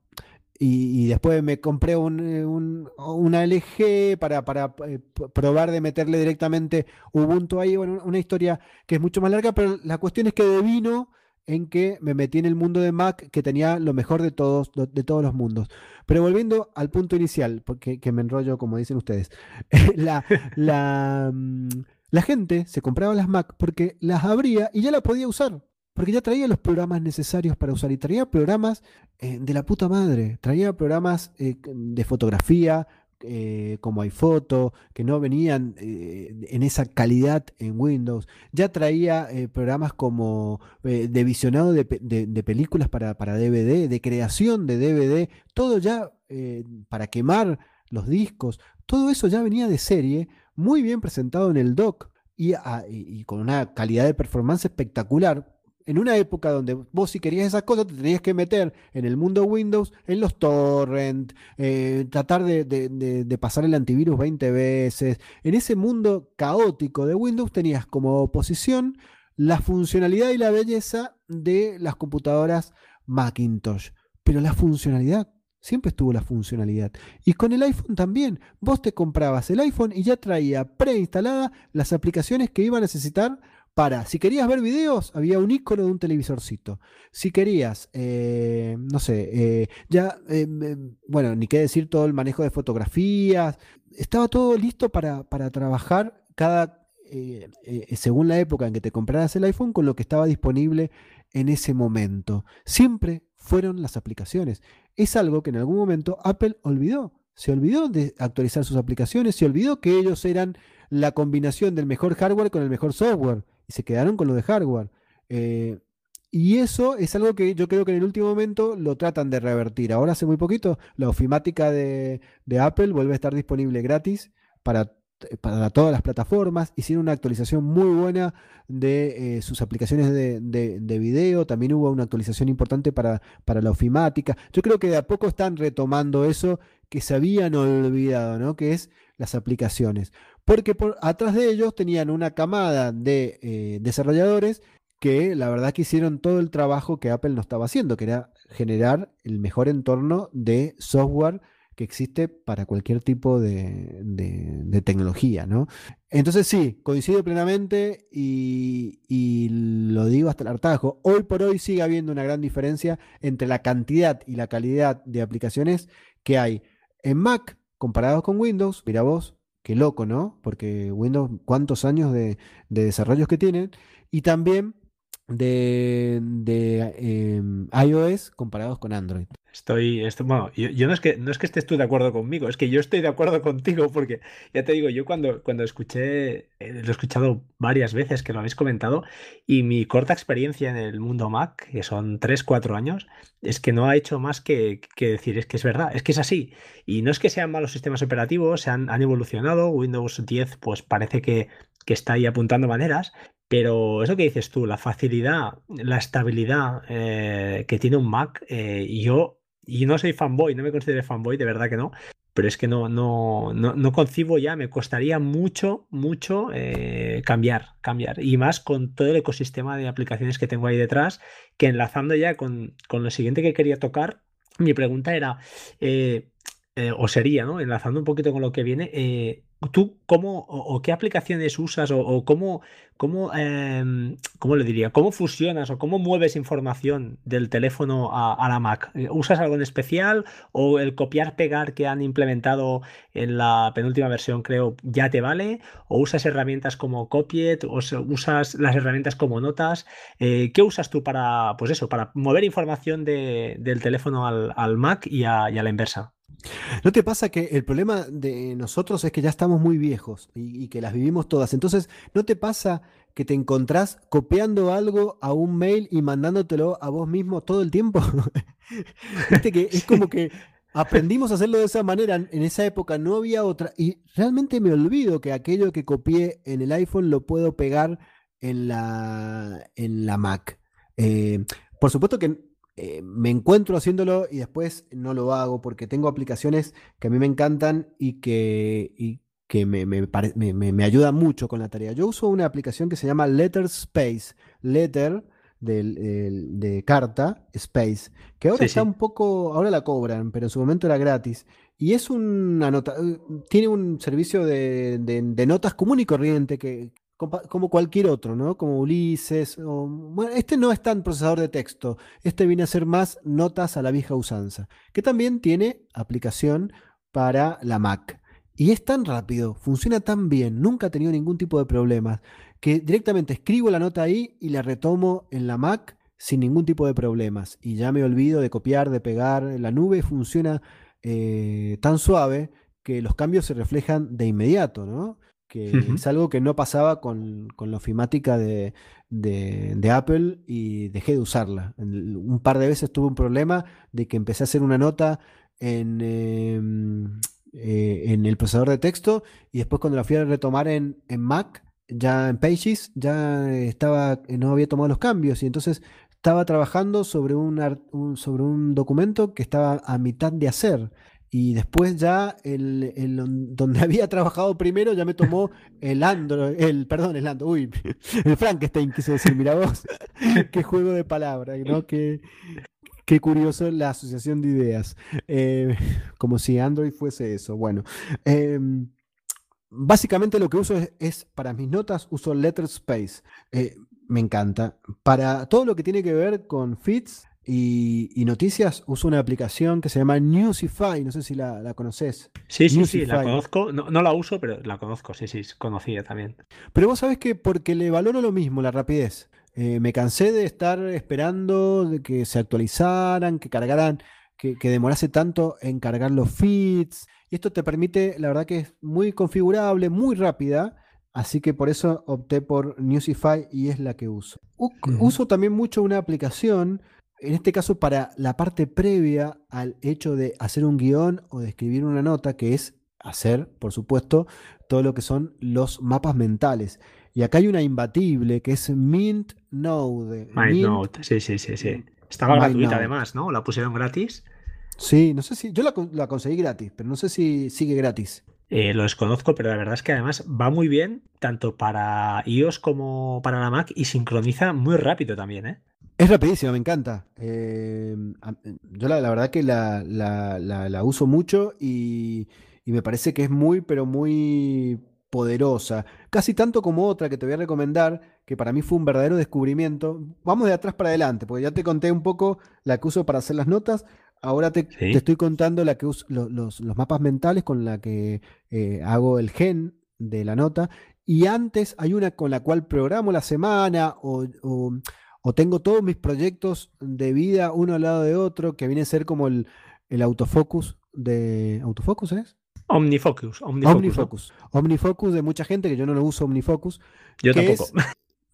y, después me compré un, eh, una LG para, para eh, probar de meterle directamente Ubuntu ahí. Bueno, una historia que es mucho más larga, pero la cuestión es que devino en que me metí en el mundo de Mac que tenía lo mejor de todos, de todos los mundos. Pero volviendo al punto inicial, porque que me enrollo como dicen ustedes, la, la, mm, la gente se compraba las Mac porque las abría y ya la podía usar porque ya traía los programas necesarios para usar y traía programas eh, de la puta madre, traía programas eh, de fotografía eh, como iPhoto, que no venían en esa calidad en Windows, ya traía programas como de visionado de, películas para, para, DVD, de creación de DVD, todo ya para quemar los discos, todo eso ya venía de serie, muy bien presentado en el dock. y con una calidad de performance espectacular, en una época donde vos si querías esas cosas te tenías que meter en el mundo Windows, en los torrent, eh, tratar de, pasar el antivirus 20 veces. En ese mundo caótico de Windows tenías como oposición la funcionalidad y la belleza de las computadoras Macintosh. Pero la funcionalidad, siempre estuvo la funcionalidad. Y con el iPhone también. Vos te comprabas el iPhone y ya traía preinstaladas las aplicaciones que iba a necesitar para, si querías ver videos, había un icono de un televisorcito. Si querías, eh, no sé, eh, ya, eh, bueno, ni qué decir todo el manejo de fotografías, estaba todo listo para, para trabajar cada, según la época en que te compraras el iPhone, con lo que estaba disponible en ese momento. Siempre fueron las aplicaciones. Es algo que en algún momento Apple olvidó. Se olvidó de actualizar sus aplicaciones, se olvidó que ellos eran la combinación del mejor hardware con el mejor software y se quedaron con lo de hardware. Eh, y eso es algo que yo creo que en el último momento lo tratan de revertir. Ahora hace muy poquito la ofimática de, Apple vuelve a estar disponible gratis para, para, todas las plataformas. Hicieron una actualización muy buena de eh, sus aplicaciones de, de, video. También hubo una actualización importante para, para la ofimática. Yo creo que de a poco están retomando eso que se habían olvidado, ¿no? Que es las aplicaciones porque por atrás de ellos tenían una camada de eh, desarrolladores que la verdad que hicieron todo el trabajo que Apple no estaba haciendo, que era generar el mejor entorno de software que existe para cualquier tipo de, tecnología, ¿no? Entonces sí, coincido plenamente y, lo digo hasta el hartajo. Hoy por hoy sigue habiendo una gran diferencia entre la cantidad y la calidad de aplicaciones que hay en Mac comparados con Windows. Mira vos, Qué loco, ¿no? Porque Windows, cuántos años de, de desarrollos que tienen. Y también de, de em, iOS comparados con Android. Estoy, bueno, yo, no es que no es que estés tú de acuerdo conmigo, es que yo estoy de acuerdo contigo porque ya te digo, yo cuando, cuando escuché, eh, lo he escuchado varias veces que lo habéis comentado y mi corta experiencia en el mundo Mac, que son 3, 4 años, es que no ha hecho más que, decir, es que es verdad, es que es así. Y no es que sean malos sistemas operativos, se han, han evolucionado, Windows 10 pues parece que, que está ahí apuntando maneras, pero eso que dices tú, la facilidad, la estabilidad eh, que tiene un Mac, eh, yo, y no soy fanboy, no me considero fanboy, de verdad que no, pero es que no, no, no, concibo ya, me costaría mucho, mucho eh, cambiar, cambiar. Y más con todo el ecosistema de aplicaciones que tengo ahí detrás, que enlazando ya con, con lo siguiente que quería tocar, mi pregunta era, o sería, ¿no? Enlazando un poquito con lo que viene, ¿Tú cómo o, qué aplicaciones usas o, cómo, cómo, em, cómo, le diría, cómo fusionas o cómo mueves información del teléfono a, la Mac? Eh, ¿Usas algo en especial o el copiar-pegar que han implementado en la penúltima versión creo ya te vale? ¿O usas herramientas como Copiet o usas las herramientas como Notas? Eh, ¿Qué usas tú para, pues eso, para mover información del teléfono al, Mac y a la inversa? ¿No te pasa que el problema de nosotros es que ya estamos muy viejos y, que las vivimos todas? Entonces, ¿no te pasa que te encontrás copiando algo a un mail y mandándotelo a vos mismo todo el tiempo? Viste que es como que aprendimos a hacerlo de esa manera. En esa época no había otra. Y realmente me olvido que aquello que copié en el iPhone lo puedo pegar en la, en la Mac. Eh, por supuesto que eh, me encuentro haciéndolo y después no lo hago porque tengo aplicaciones que a mí me encantan y que, que me, me, ayudan mucho con la tarea. Yo uso una aplicación que se llama Letter Space, Letter de carta, Space, que ahora está un poco, ahora la cobran, pero en su momento era gratis. Y es una nota, eh, tiene un servicio de, de notas común y corriente que, como cualquier otro, ¿no? Como Ulises. bueno, este no es tan procesador de texto. Este viene a ser más notas a la vieja usanza, que también tiene aplicación para la Mac. Y es tan rápido, funciona tan bien, nunca ha tenido ningún tipo de problemas, que directamente escribo la nota ahí y la retomo en la Mac sin ningún tipo de problemas. Y ya me olvido de copiar, de pegar. La nube funciona eh, tan suave que los cambios se reflejan de inmediato, ¿no? Que es algo que no pasaba con, la ofimática de, Apple y dejé de usarla. Un par de veces tuve un problema de que empecé a hacer una nota en, em, eh, en el procesador de texto y después cuando la fui a retomar en, Mac, ya en Pages, ya estaba, no había tomado los cambios y entonces estaba trabajando sobre un, sobre un documento que estaba a mitad de hacer y después ya el, donde había trabajado primero ya me tomó el Android, el, perdón, el Android, uy, el Frankenstein quise decir, mira vos, qué juego de palabras, ¿no? Qué, qué curioso la asociación de ideas, eh, como si Android fuese eso. Bueno, em, básicamente lo que uso es, para mis notas, uso Letter Space. Eh, me encanta. Para todo lo que tiene que ver con feeds, y, noticias, uso una aplicación que se llama Newsify, no sé si la, conoces. Sí, sí, sí, la conozco. No, la uso, pero la conozco, sí, sí, conocía también. Pero vos sabés que porque le valoro lo mismo, la rapidez. Eh, me cansé de estar esperando de que se actualizaran, que cargaran, que, demorase tanto en cargar los feeds. Y esto te permite, la verdad que es muy configurable, muy rápida. Así que por eso opté por Newsify y es la que uso. Uso también mucho una aplicación en este caso para la parte previa al hecho de hacer un guion o de escribir una nota, que es hacer, por supuesto, todo lo que son los mapas mentales. Y acá hay una imbatible que es Mint Node. Mint sí, sí, sí, sí. Estaba gratuita además, ¿no? ¿La pusieron gratis? Sí, no sé si. Yo la, conseguí gratis, pero no sé si sigue gratis. Eh, lo desconozco, pero la verdad es que además va muy bien, tanto para iOS como para la Mac, y sincroniza muy rápido también, ¿eh? Es rapidísima, me encanta. Eh, yo la, verdad que la, uso mucho y, me parece que es muy, pero muy poderosa. Casi tanto como otra que te voy a recomendar, que para mí fue un verdadero descubrimiento. Vamos de atrás para adelante, porque ya te conté un poco la que uso para hacer las notas. Ahora te, estoy contando la que uso, los, mapas mentales con la que eh, hago el gen de la nota. Y antes hay una con la cual programo la semana o o tengo todos mis proyectos de vida uno al lado de otro, que viene a ser como el, autofocus de... ¿Autofocus es? Omnifocus. Omnifocus. Omnifocus. de mucha gente, que yo no lo uso Omnifocus. Yo tampoco.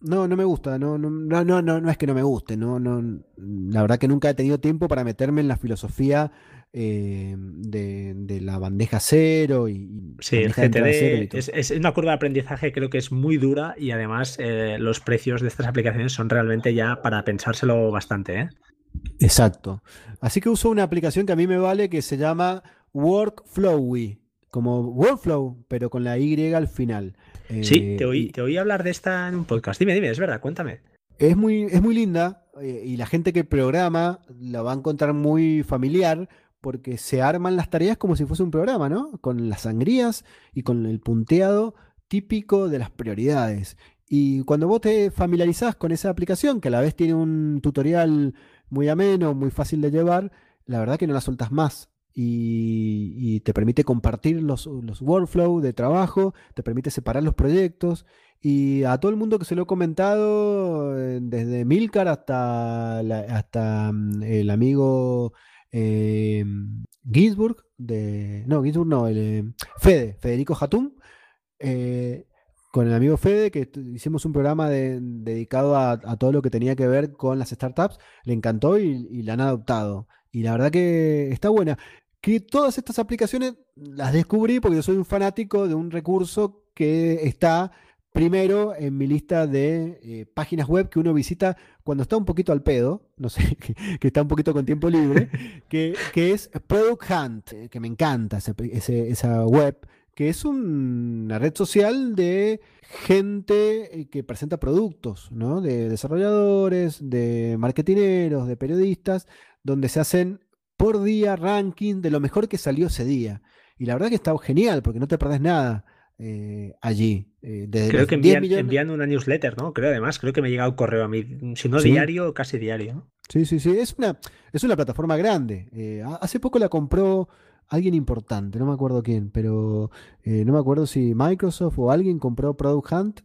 No, no me gusta, no, no, no, no, no, es que no me guste, no, no, la verdad que nunca he tenido tiempo para meterme en la filosofía eh, de, la bandeja cero y... Sí, el GTD es, una curva de aprendizaje creo que es muy dura y además eh, los precios de estas aplicaciones son realmente ya para pensárselo bastante. ¿eh? Exacto. Así que uso una aplicación que a mí me vale que se llama Workflowy, como Workflow, pero con la Y al final. Sí, te oí, te oí hablar de esta en un podcast. Dime, dime, es verdad, cuéntame. Es muy, es muy linda y la gente que programa la va a encontrar muy familiar porque se arman las tareas como si fuese un programa, ¿no? Con las sangrías y con el punteado típico de las prioridades. Y cuando vos te familiarizás con esa aplicación, que a la vez tiene un tutorial muy ameno, muy fácil de llevar, la verdad que no la soltas más. Y, te permite compartir los, los workflows de trabajo, te permite separar los proyectos. Y a todo el mundo que se lo he comentado, eh, desde Milcar hasta, hasta mm, el amigo eh, Ginsburg, de, no, Ginsburg no, el, eh, Fede, Federico Hatum, eh, con el amigo Fede, que hicimos un programa dedicado a, todo lo que tenía que ver con las startups, le encantó y, la han adoptado. Y la verdad que está buena. Que todas estas aplicaciones las descubrí porque yo soy un fanático de un recurso que está primero en mi lista de eh, páginas web que uno visita cuando está un poquito al pedo, no sé, que, está un poquito con tiempo libre, que, es Product Hunt, eh, que me encanta esa web, que es una red social de gente eh, que presenta productos, ¿no? De desarrolladores, de marketineros, de periodistas, donde se hacen por día ranking de lo mejor que salió ese día. Y la verdad que está genial, porque no te perdés nada. Eh, allí. Eh, creo que envían, una newsletter, ¿no? Creo además, creo que me ha llegado correo a mí, si no diario, casi diario. Sí, sí, sí, es una, es una plataforma grande. Eh, hace poco la compró alguien importante, no me acuerdo quién, pero no me acuerdo si Microsoft o alguien compró Product Hunt.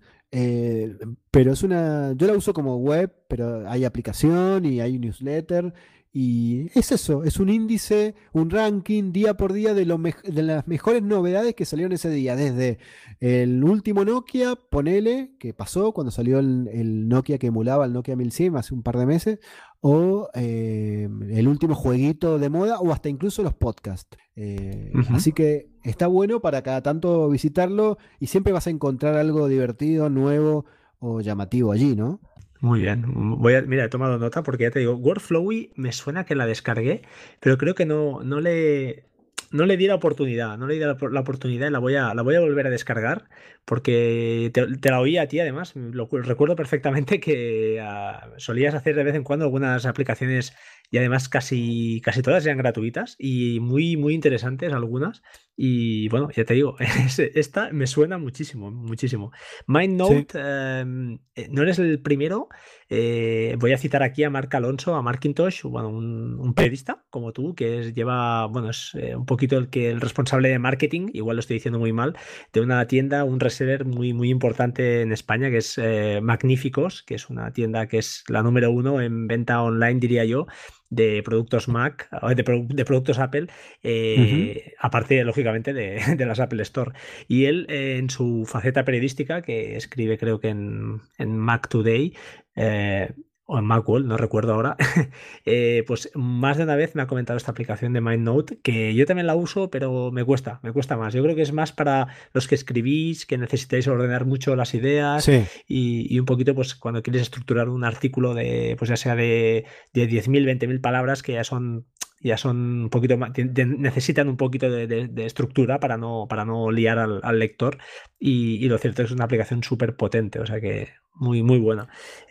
pero es una, yo la uso como web, pero hay aplicación y hay newsletter y es eso, es un índice, un ranking día por día de, lo de las mejores novedades que salieron ese día. Desde el último Nokia, ponele, que pasó cuando salió el, Nokia que emulaba el Nokia 1100 hace un par de meses, o eh, el último jueguito de moda, o hasta incluso los podcasts. Eh, así que está bueno para cada tanto visitarlo y siempre vas a encontrar algo divertido, nuevo o llamativo allí, ¿no? Muy bien. Voy a, mira, he tomado nota porque ya te digo, Workflowy me suena que la descargué, pero creo que no, no le no le di la oportunidad, no le di la, oportunidad y la voy a, la voy a volver a descargar porque te, la oí a ti además. Lo, recuerdo perfectamente que ah, solías hacer de vez en cuando algunas aplicaciones y además casi, casi todas eran gratuitas y muy, muy interesantes algunas. Y bueno, ya te digo, esta me suena muchísimo, muchísimo. MindNote, em, eh, no eres el primero. Eh, voy a citar aquí a Mark Alonso, a Markintosh, bueno, un, periodista como tú, que lleva, bueno, es eh, un poquito el que el responsable de marketing, igual lo estoy diciendo muy mal, de una tienda, un reseller muy, muy importante en España, que es Magníficos, que es una tienda que es la número uno en venta online, diría yo, de productos Mac, de, productos Apple, eh, aparte, lógicamente, de, las Apple Store. Y él, eh, en su faceta periodística, que escribe creo que en, en Mac Today, eh, o en Macworld, no recuerdo ahora, eh, pues más de una vez me ha comentado esta aplicación de MindNote, que yo también la uso, pero me cuesta, me cuesta más. Yo creo que es más para los que escribís, que necesitáis ordenar mucho las ideas y, un poquito, pues cuando quieres estructurar un artículo de, pues ya sea de, de 10.000, 20.000 palabras, que ya son ya son un poquito más, necesitan un poquito de, estructura para no, para no liar al, lector y, lo cierto es que es una aplicación súper potente, o sea que muy, muy buena.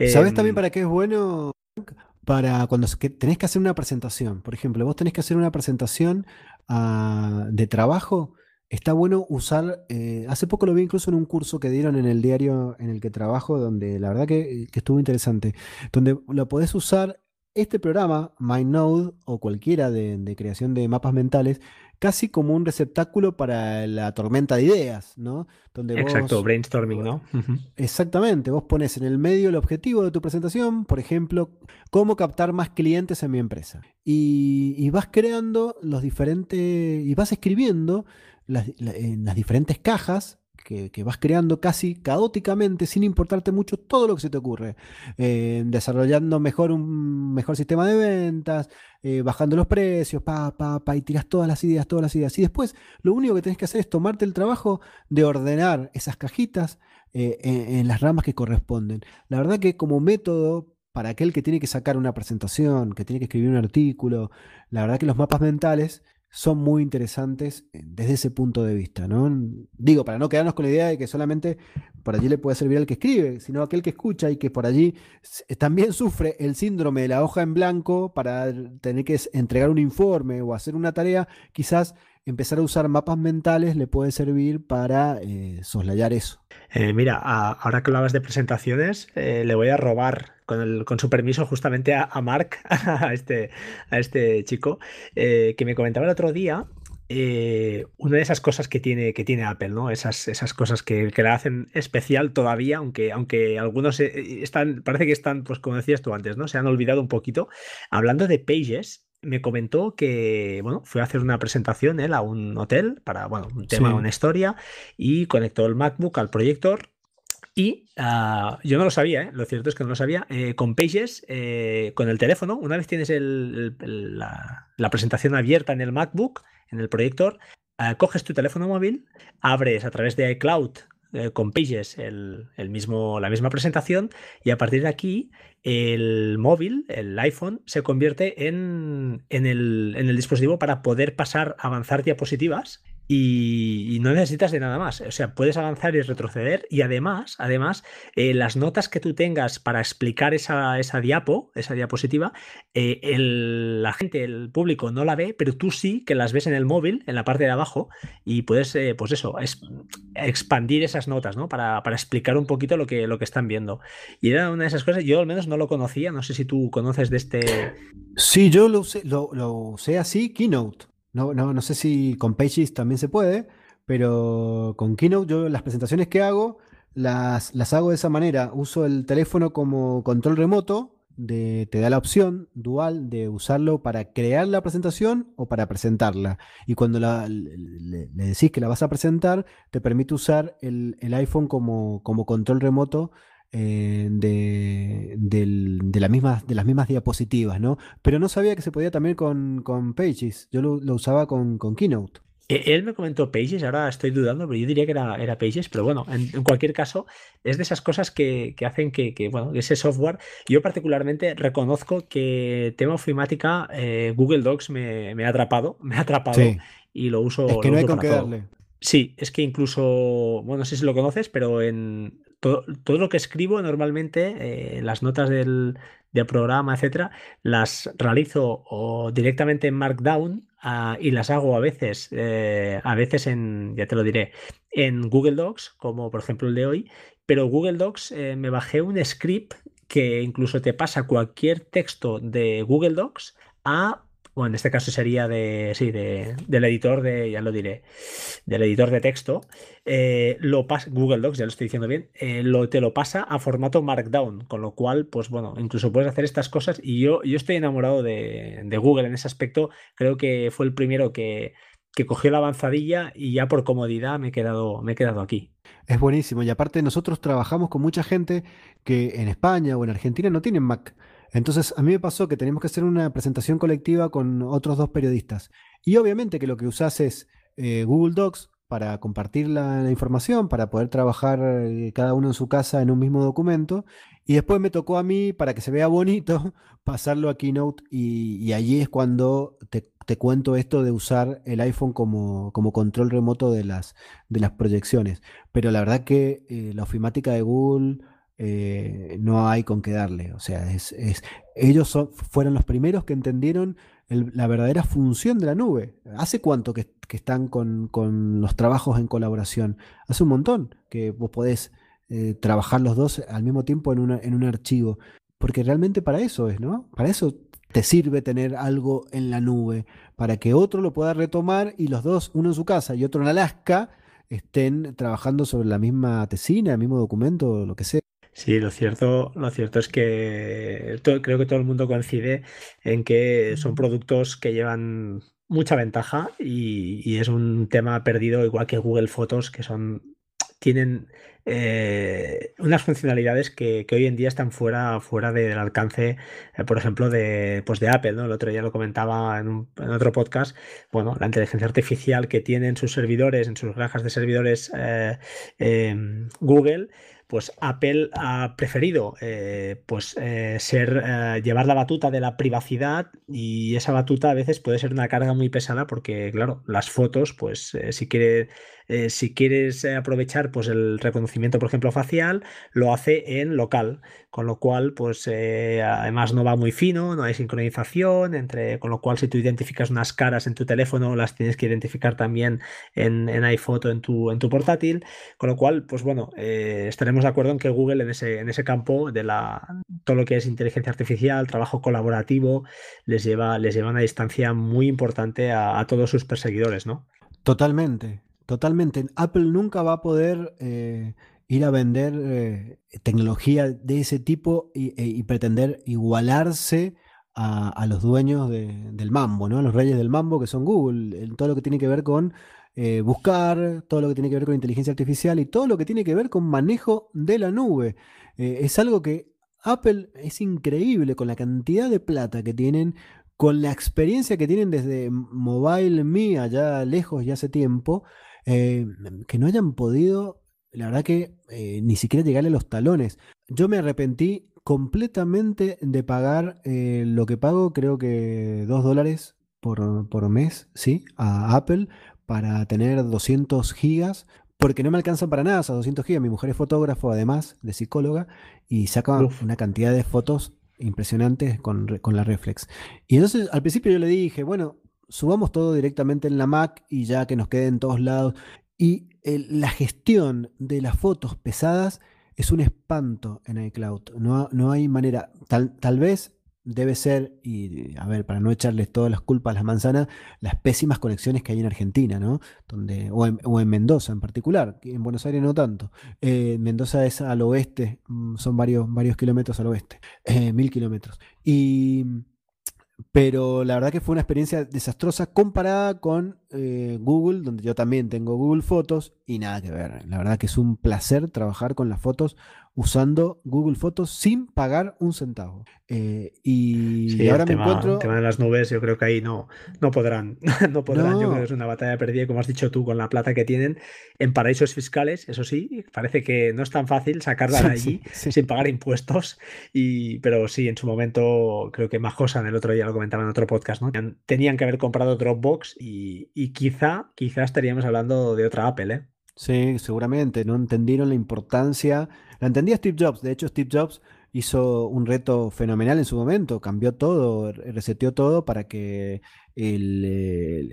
¿Sabes también em, para qué es bueno? Para cuando tenés que hacer una presentación, por ejemplo, vos tenés que hacer una presentación ah, de trabajo, está bueno usar, eh, hace poco lo vi incluso en un curso que dieron en el diario en el que trabajo, donde la verdad que, que estuvo interesante, donde lo podés usar este programa, MindNode o cualquiera de, creación de mapas mentales, casi como un receptáculo para la tormenta de ideas, ¿no? Donde Exacto, brainstorming, ¿no? Exactamente, vos pones en el medio el objetivo de tu presentación, por ejemplo, cómo captar más clientes en mi empresa. Y, vas creando los diferentes, y vas escribiendo en las diferentes cajas que, vas creando casi caóticamente, sin importarte mucho todo lo que se te ocurre. Eh, desarrollando mejor un mejor sistema de ventas, eh, bajando los precios, pa, pa, pa, y tiras todas las ideas, todas las ideas. Y después lo único que tenés que hacer es tomarte el trabajo de ordenar esas cajitas eh, en, las ramas que corresponden. La verdad que como método para aquel que tiene que sacar una presentación, que tiene que escribir un artículo, la verdad que los mapas mentales son muy interesantes eh, desde ese punto de vista, ¿no? Digo, para no quedarnos con la idea de que solamente por allí le puede servir al que escribe, sino aquel que escucha y que por allí también sufre el síndrome de la hoja en blanco para tener que entregar un informe o hacer una tarea, quizás empezar a usar mapas mentales le puede servir para eh, soslayar eso. Eh, mira, ahora que hablabas de presentaciones, eh, le voy a robar con, con, su permiso justamente a, Mark, a este, a este chico, que me comentaba el otro día una de esas cosas que tiene, que tiene Apple, ¿no? Esas, esas cosas que, que, la hacen especial todavía, aunque, aunque algunos están, parece que están, pues como decías tú antes, ¿no? Se han olvidado un poquito. Hablando de Pages, me comentó que, bueno, fue a hacer una presentación él a un hotel para, bueno, un tema, una historia, y conectó el MacBook al proyector. Y ah, yo no lo sabía, ¿eh? lo cierto es que no lo sabía. Eh, con Pages, eh, con el teléfono, una vez tienes la, la, presentación abierta en el MacBook, en el proyector, ah, coges tu teléfono móvil, abres a través de iCloud eh, con Pages el, mismo, la misma presentación y a partir de aquí el móvil, el iPhone, se convierte en, el, en el dispositivo para poder pasar, avanzar diapositivas y, no necesitas de nada más. O sea, puedes avanzar y retroceder y además, además, eh, las notas que tú tengas para explicar esa, esa diapo, esa diapositiva, eh, la gente, el público no la ve, pero tú sí que las ves en el móvil, en la parte de abajo, y puedes, eh, pues eso, es, expandir esas notas, ¿no? Para, para, explicar un poquito lo que, lo que están viendo. Y era una de esas cosas, yo al menos no lo conocía, no sé si tú conoces de este... Sí, yo lo lo, lo usé así, Keynote. No, no, no sé si con Pages también se puede, pero con Keynote yo las presentaciones que hago las, las hago de esa manera. Uso el teléfono como control remoto, te da la opción dual de usarlo para crear la presentación o para presentarla. Y cuando le, decís que la vas a presentar, te permite usar el, iPhone como, como control remoto eh, de, de, mismas, de las mismas diapositivas, ¿no? Pero no sabía que se podía también con, Pages. Yo lo, usaba con, Keynote. E, él me comentó Pages, ahora estoy dudando, pero yo diría que era, era Pages, pero bueno, en, cualquier caso, es de esas cosas que, hacen que, bueno, ese software, yo particularmente reconozco que tema ofimática, eh, Google Docs me, ha atrapado, me ha atrapado y lo uso. Es que no hay con qué darle. Sí, es que incluso, bueno, no sé si lo conoces, pero en todo, lo que escribo normalmente, eh, las notas del, programa, etcétera, las realizo directamente en Markdown ah, y las hago a veces, eh, a veces en, ya te lo diré, en Google Docs, como por ejemplo el de hoy, pero Google Docs eh, me bajé un script que incluso te pasa cualquier texto de Google Docs a bueno, en este caso sería de, sí, de, del editor de, ya lo diré, del editor de texto, eh, lo Google Docs, ya lo estoy diciendo bien, eh, lo, te lo pasa a formato Markdown, con lo cual, pues bueno, incluso puedes hacer estas cosas y yo, yo estoy enamorado de, Google en ese aspecto, creo que fue el primero que, que cogió la avanzadilla y ya por comodidad me he quedado, me he quedado aquí. Es buenísimo y aparte nosotros trabajamos con mucha gente que en España o en Argentina no tienen Mac. Entonces, a mí me pasó que teníamos que hacer una presentación colectiva con otros dos periodistas. Y obviamente que lo que usás es eh, Google Docs para compartir la, información, para poder trabajar eh, cada uno en su casa en un mismo documento. Y después me tocó a mí, para que se vea bonito, pasarlo a Keynote y, allí es cuando te, cuento esto de usar el iPhone como, control remoto de las, de las proyecciones. Pero la verdad que eh, la ofimática de Google eh, no hay con qué darle. O sea, es, ellos fueron los primeros que entendieron la verdadera función de la nube. ¿Hace cuánto que, están con, los trabajos en colaboración? Hace un montón que vos podés eh, trabajar los dos al mismo tiempo en, en un archivo. Porque realmente para eso es, ¿no? Para eso te sirve tener algo en la nube, para que otro lo pueda retomar y los dos, uno en su casa y otro en Alaska, estén trabajando sobre la misma tesina, el mismo documento, lo que sea. Sí, lo cierto, lo cierto es que creo que todo el mundo coincide en que son productos que llevan mucha ventaja y, es un tema perdido igual que Google Fotos, que son tienen eh, unas funcionalidades que, hoy en día están fuera, fuera del alcance, eh, por ejemplo, de, pues de Apple, ¿no? El otro día lo comentaba en, otro podcast, bueno, la inteligencia artificial que tienen sus servidores, en sus granjas de servidores eh, Google, pues Apple ha preferido eh, pues, eh, ser, eh, llevar la batuta de la privacidad y esa batuta a veces puede ser una carga muy pesada porque, claro, las fotos, pues si quiere si quieres aprovechar pues, el reconocimiento, por ejemplo, facial, lo hace en local, con lo cual, pues además no va muy fino, no hay sincronización, entre, con lo cual si tú identificas unas caras en tu teléfono, las tienes que identificar también en, en iPhoto en tu, en tu portátil, con lo cual, pues bueno, estaremos de acuerdo en que Google en ese, en ese campo de la, todo lo que es inteligencia artificial, trabajo colaborativo, les lleva, les una distancia muy importante a, a todos sus perseguidores, ¿no? Totalmente, Totalmente. Apple nunca va a poder eh, ir a vender eh, tecnología de ese tipo y, e, pretender igualarse a, los dueños del mambo, ¿no? A los reyes del mambo que son Google. En todo lo que tiene que ver con eh, buscar, todo lo que tiene que ver con inteligencia artificial y todo lo que tiene que ver con manejo de la nube. es algo que Apple es increíble con la cantidad de plata que tienen, con la experiencia que tienen desde Mobile Me allá lejos y hace tiempo. Eh, que no hayan podido la verdad que eh, ni siquiera llegarle a los talones. Yo me arrepentí completamente de pagar eh, lo que pago, creo que 2 dólares por, por mes, ¿sí? A Apple para tener 200 gigas porque no me alcanzan para nada esas 200 gigas. Mi mujer es fotógrafo, además de psicóloga, y saca una cantidad de fotos impresionantes con, la reflex. Y entonces al principio yo le dije, bueno, subamos todo directamente en la Mac y ya que nos quede en todos lados. Y la gestión de las fotos pesadas es un espanto en iCloud. No, no hay manera. Tal, tal vez debe ser, y a ver, para no echarles todas las culpas a las manzanas, las pésimas conexiones que hay en Argentina, ¿no? Donde, o, en, Mendoza en particular, en Buenos Aires no tanto. Eh, Mendoza es al oeste, mm, son varios, varios kilómetros al oeste, eh, mil kilómetros. Y pero la verdad que fue una experiencia desastrosa comparada con eh, Google, donde yo también tengo Google Fotos y nada que ver. La verdad que es un placer trabajar con las fotos usando Google Fotos sin pagar un centavo. Eh, y, ahora me encuentro. El tema de las nubes, yo creo que ahí no, no podrán. no podrán. Yo creo que es una batalla perdida, como has dicho tú, con la plata que tienen en paraísos fiscales. Eso sí, parece que no es tan fácil sacarla de allí sin pagar impuestos. Y, pero sí, en su momento, creo que Majosan el otro día lo comentaba en otro podcast, ¿no? Tenían que haber comprado Dropbox y, y quizá, quizá estaríamos hablando de otra Apple, ¿eh? Sí, seguramente. No entendieron la importancia la entendía Steve Jobs. De hecho, Steve Jobs hizo un reto fenomenal en su momento. Cambió todo, reseteó todo para que el,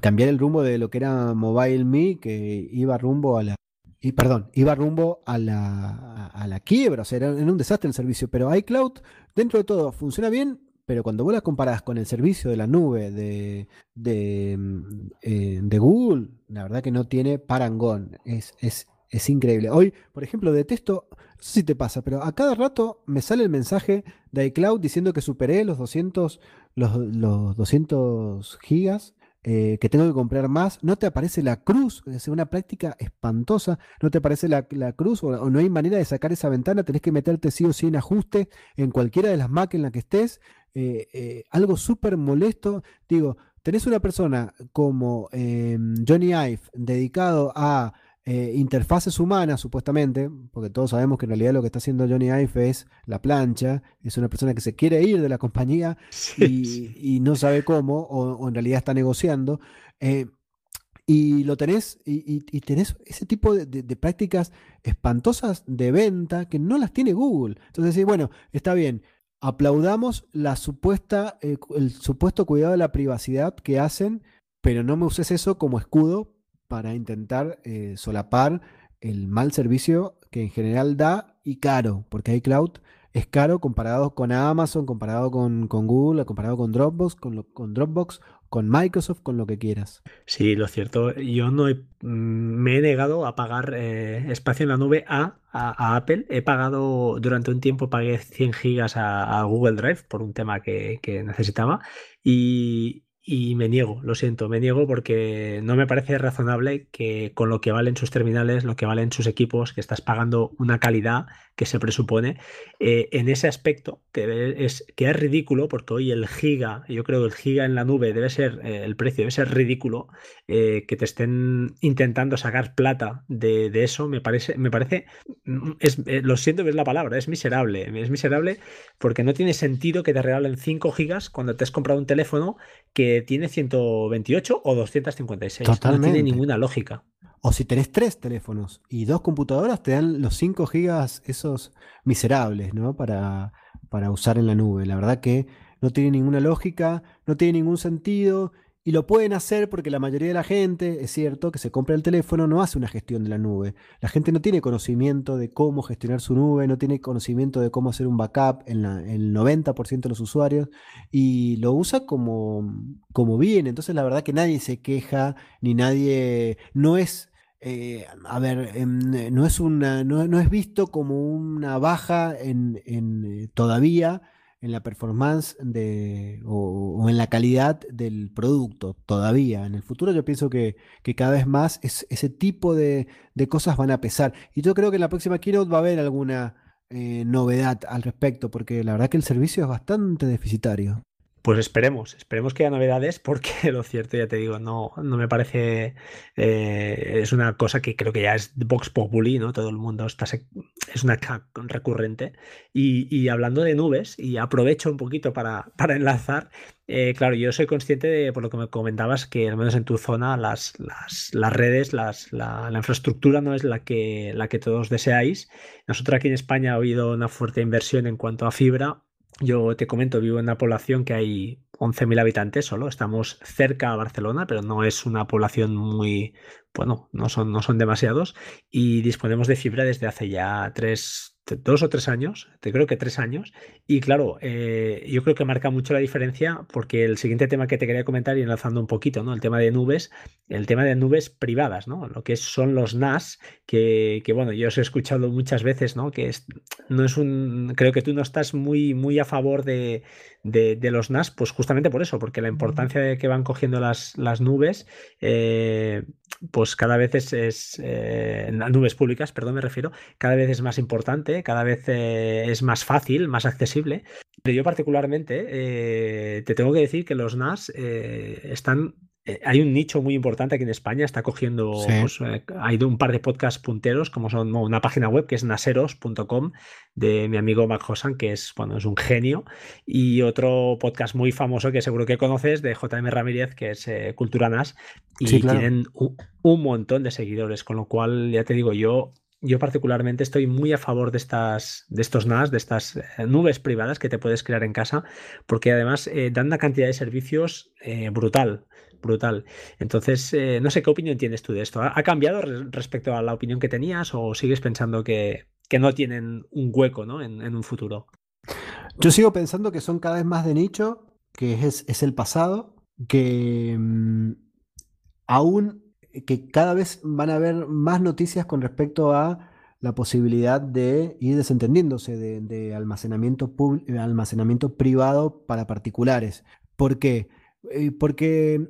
cambiar el rumbo de lo que era Mobile Me, que iba rumbo a la. Y perdón, iba rumbo a la, a la quiebra, o sea, era, un desastre el servicio. Pero iCloud, dentro de todo, funciona bien, pero cuando vos la comparás con el servicio de la nube de, de, eh, de Google, la verdad que no tiene parangón. Es, es es increíble. Hoy, por ejemplo, detesto, no sé si te pasa, pero a cada rato me sale el mensaje de iCloud diciendo que superé los 200, los, los 200 gigas, eh, que tengo que comprar más. No te aparece la cruz, es una práctica espantosa. No te aparece la, cruz o, no hay manera de sacar esa ventana. Tenés que meterte sí o sí en ajuste en cualquiera de las Mac en la que estés. Eh, eh, algo súper molesto. Digo, tenés una persona como em, Johnny Ive dedicado a eh, interfaces humanas, supuestamente, porque todos sabemos que en realidad lo que está haciendo Johnny Ive es la plancha, es una persona que se quiere ir de la compañía y, no sabe cómo, o, en realidad está negociando. Y lo tenés, y, tenés ese tipo de, prácticas espantosas de venta que no las tiene Google. Entonces, bueno, está bien, aplaudamos la supuesta, eh, el supuesto cuidado de la privacidad que hacen, pero no me uses eso como escudo para intentar eh, solapar el mal servicio que en general da y caro, porque iCloud es caro comparado con Amazon, comparado con, Google, comparado con Dropbox, con, con Dropbox, con Microsoft, con lo que quieras. Sí, lo cierto, yo no he, mm, me he negado a pagar eh, espacio en la nube a, Apple. He pagado, durante un tiempo pagué 100 gigas a, Google Drive por un tema que, que necesitaba y, y me niego, lo siento, me niego porque no me parece razonable que con lo que valen sus terminales, lo que valen sus equipos, que estás pagando una calidad que se presupone, eh, en ese aspecto que es, que es ridículo, porque hoy el giga, yo creo que el giga en la nube debe ser, eh, el precio debe ser ridículo, eh, que te estén intentando sacar plata de, eso, me parece, me parece, mm, es, lo siento que es la palabra, es miserable, es miserable porque no tiene sentido que te regalen 5 gigas cuando te has comprado un teléfono que tiene 128 o 256. No tiene ninguna lógica. O si tenés tres teléfonos y dos computadoras, te dan los 5 gigas esos miserables, ¿no? Para, para usar en la nube. La verdad que no tiene ninguna lógica, no tiene ningún sentido y lo pueden hacer porque la mayoría de la gente, es cierto, que se compra el teléfono no hace una gestión de la nube. La gente no tiene conocimiento de cómo gestionar su nube, no tiene conocimiento de cómo hacer un backup en el 90% de los usuarios y lo usa como, como bien. Entonces la verdad que nadie se queja, ni nadie, no es... Eh, a ver, em, no es una, no, es visto como una baja en, en eh, todavía en la performance de, o, en la calidad del producto todavía. En el futuro yo pienso que, cada vez más ese tipo de, cosas van a pesar. Y yo creo que en la próxima keynote va a haber alguna eh, novedad al respecto, porque la verdad que el servicio es bastante deficitario. Pues esperemos, esperemos que haya novedades, porque lo cierto, ya te digo, no, no me parece. Eh, es una cosa que creo que ya es Vox Populi, ¿no? Todo el mundo está. Es una recurrente. Y, hablando de nubes, y aprovecho un poquito para, para enlazar, eh, claro, yo soy consciente de, por lo que me comentabas, que al menos en tu zona las, las, redes, las, la, la, infraestructura no es la que, la que todos deseáis. Nosotros aquí en España ha habido una fuerte inversión en cuanto a fibra yo te comento, vivo en una población que hay 11.000 habitantes solo, estamos cerca a Barcelona, pero no es una población muy, bueno, no son, no son demasiados. Y disponemos de fibra desde hace ya tres, dos o tres años, te creo que tres años, y claro, eh, yo creo que marca mucho la diferencia porque el siguiente tema que te quería comentar y enlazando un poquito, ¿no? El tema de nubes, el tema de nubes privadas, ¿no? Lo que son los NAS, que, que bueno, yo os he escuchado muchas veces, ¿no? Que es, no es un, creo que tú no estás muy, muy a favor de, de, los NAS, pues justamente por eso, porque la importancia de que van cogiendo las, las nubes, eh, pues cada vez es, es eh, nubes públicas, perdón, me refiero, cada vez es más importante, cada vez eh, es más fácil, más accesible. Pero yo particularmente te tengo que decir que los NAS están hay un nicho muy importante aquí en España, está cogiendo, pues, eh, hay un par de podcasts punteros, como son una página web que es naseros.com de mi amigo Mac Hosan, que es, bueno, es un genio, y otro podcast muy famoso que seguro que conoces de JM Ramírez, que es eh, Cultura NAS, y tienen un, un, montón de seguidores, con lo cual, ya te digo, yo yo particularmente estoy muy a favor de estas, de estos NAS, de estas eh, nubes privadas que te puedes crear en casa, porque además eh, dan una cantidad de servicios eh, brutal, brutal. Entonces, no sé qué opinión tienes tú de esto. ¿Ha, cambiado respecto a la opinión que tenías o sigues pensando que, no tienen un hueco ¿no? en, un futuro? Yo sigo pensando que son cada vez más de nicho, que es, es el pasado, que mm, aún que cada vez van a haber más noticias con respecto a la posibilidad de ir desentendiéndose de, almacenamiento, almacenamiento privado para particulares. ¿Por qué? Eh, porque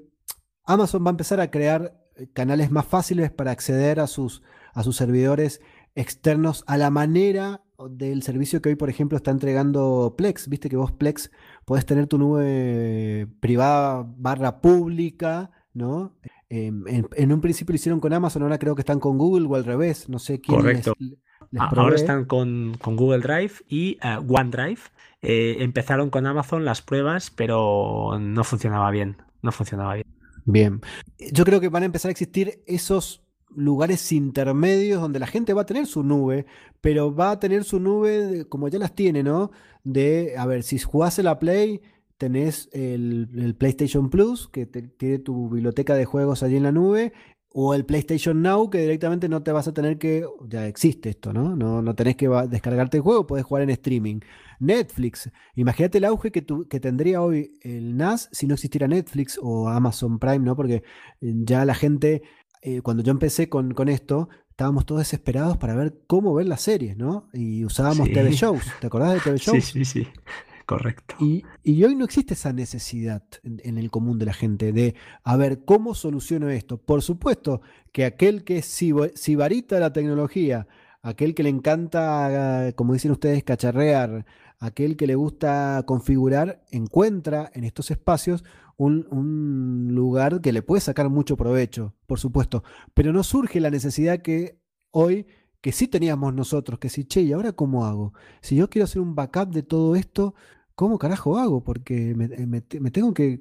Amazon va a empezar a crear canales más fáciles para acceder a sus, a sus servidores externos a la manera del servicio que hoy, por ejemplo, está entregando Plex. Viste que vos Plex podés tener tu nube privada barra pública, ¿no? Em, en, un principio lo hicieron con Amazon, ahora creo que están con Google o al revés, no sé quién Correcto. ahora están con, Google Drive y eh, OneDrive. Eh, empezaron con Amazon las pruebas, pero no funcionaba bien. No funcionaba bien. Bien. Yo creo que van a empezar a existir esos lugares intermedios donde la gente va a tener su nube, pero va a tener su nube como ya las tiene, ¿no? De, a ver, si jugase la Play, tenés el, PlayStation Plus, que tiene tu biblioteca de juegos allí en la nube, o el PlayStation Now, que directamente no te vas a tener que, ya existe esto, ¿no? No, no tenés que descargarte el juego, puedes jugar en streaming. Netflix, imagínate el auge que, que tendría hoy el NAS si no existiera Netflix o Amazon Prime, ¿no? Porque eh, ya la gente, eh, cuando yo empecé con, con esto, estábamos todos desesperados para ver cómo ver las series, ¿no? Y usábamos TV shows. ¿Te acordás de TV shows? Sí, sí, sí. Correcto. Y, hoy no existe esa necesidad en, el común de la gente de, a ver, ¿cómo soluciono esto? Por supuesto que aquel que es sibarita la tecnología, aquel que le encanta, como dicen ustedes, cacharrear, aquel que le gusta configurar, encuentra en estos espacios un, un, lugar que le puede sacar mucho provecho, por supuesto, pero no surge la necesidad que hoy, que sí teníamos nosotros, que si, che, ¿y ahora cómo hago? Si yo quiero hacer un backup de todo esto, ¿Cómo carajo hago? Porque eh, me, tengo que...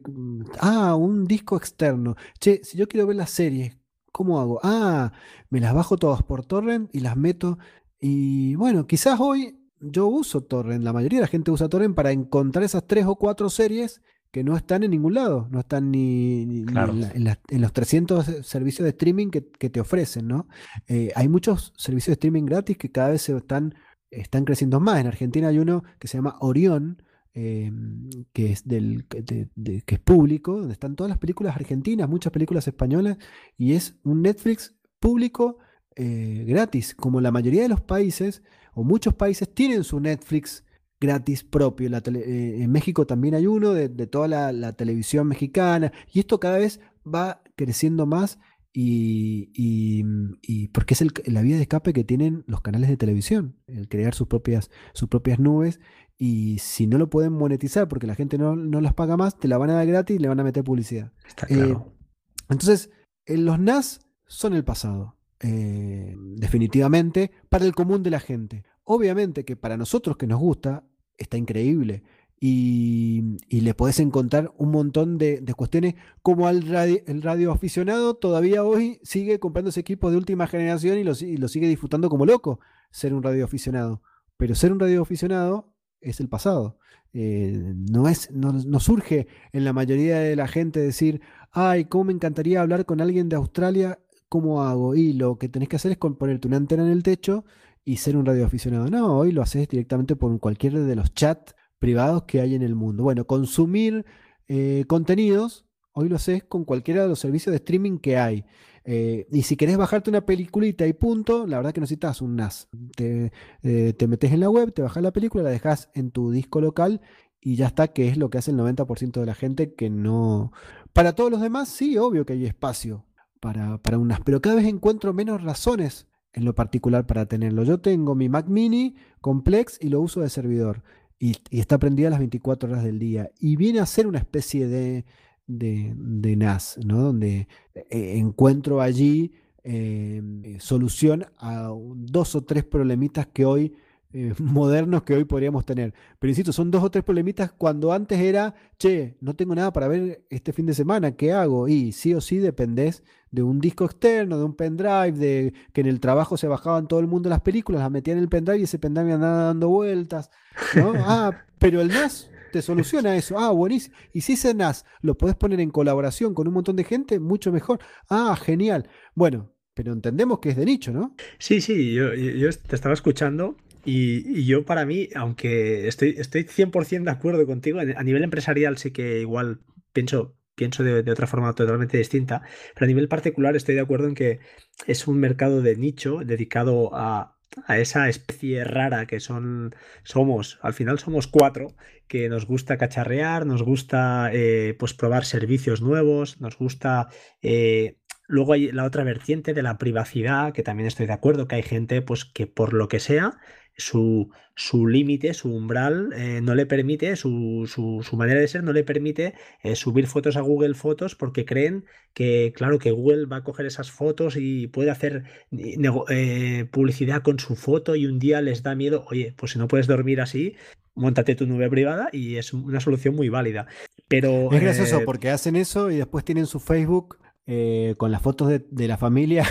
Ah, un disco externo. Che, si yo quiero ver las series, ¿cómo hago? Ah, me las bajo todas por torrent y las meto. Y bueno, quizás hoy yo uso torrent. La mayoría de la gente usa torrent para encontrar esas tres o cuatro series que no están en ningún lado. No están ni, en, los 300 servicios de streaming que, te ofrecen, ¿no? Eh, hay muchos servicios de streaming gratis que cada vez se están, están creciendo más. En Argentina hay uno que se llama Orión Em, que, es del, que es público, donde están todas las películas argentinas, muchas películas españolas, y es un Netflix público eh, gratis, como la mayoría de los países, o muchos países tienen su Netflix gratis propio. Eh, en México también hay uno de, toda la, televisión mexicana, y esto cada vez va creciendo más y, y, porque es la vía de escape que tienen los canales de televisión, el crear sus propias, sus propias nubes y si no lo pueden monetizar porque la gente no, las paga más, te la van a dar gratis y le van a meter publicidad. Está claro. Eh, entonces, los NAS son el pasado, eh, definitivamente, para el común de la gente. Obviamente que para nosotros que nos gusta, está increíble y, le podés encontrar un montón de, cuestiones como al radio, el radio aficionado todavía hoy sigue comprando ese equipo de última generación y lo, sigue disfrutando como loco ser un radio aficionado. Pero ser un radio aficionado es el pasado. Eh, no, es, no, surge en la mayoría de la gente decir, ay, cómo me encantaría hablar con alguien de Australia, ¿cómo hago? Y lo que tenés que hacer es ponerte una antena en el techo y ser un radio aficionado. No, hoy lo haces directamente por cualquier de los chats privados que hay en el mundo. Bueno, consumir eh, contenidos, hoy lo haces con cualquiera de los servicios de streaming que hay. Eh, y si querés bajarte una peliculita y punto, la verdad que necesitas un NAS. Te, eh, te metes en la web, te bajas la película, la dejas en tu disco local y ya está, que es lo que hace el 90% de la gente que no... Para todos los demás, sí, obvio que hay espacio para, para un NAS, pero cada vez encuentro menos razones en lo particular para tenerlo. Yo tengo mi Mac mini complex y lo uso de servidor y, está prendida las 24 horas del día. Y viene a ser una especie de, de, NAS, ¿no? Donde eh, encuentro allí eh, solución a dos o tres problemitas que hoy eh, modernos que hoy podríamos tener. Pero insisto, son dos o tres problemitas cuando antes era, che, no tengo nada para ver este fin de semana, ¿qué hago? Y sí o sí dependés de un disco externo, de un pendrive, de que en el trabajo se bajaban todo el mundo las películas, las metían en el pendrive y ese pendrive andaba dando vueltas. ah, pero el NAS soluciona eso. Ah, buenísimo. Y si ese NAS lo podés poner en colaboración con un montón de gente, mucho mejor. Ah, genial. Bueno, pero entendemos que es de nicho, ¿no? Sí, sí, yo, yo te estaba escuchando y, yo para mí, aunque estoy, estoy 100% de acuerdo contigo, a nivel empresarial sí que igual pienso, pienso de, otra forma totalmente distinta, pero a nivel particular estoy de acuerdo en que es un mercado de nicho dedicado a, a esa especie rara que son somos, al final somos cuatro, que nos gusta cacharrear, nos gusta eh, pues probar servicios nuevos, nos gusta eh, Luego hay la otra vertiente de la privacidad, que también estoy de acuerdo, que hay gente pues, que por lo que sea su, su límite, su umbral, eh, no le permite, su, su, manera de ser no le permite eh, subir fotos a Google Fotos porque creen que, claro, que Google va a coger esas fotos y puede hacer eh, publicidad con su foto y un día les da miedo, oye, pues si no puedes dormir así, montate tu nube privada y es una solución muy válida. Pero, es gracioso porque hacen eso y después tienen su Facebook eh, con las fotos de, la familia,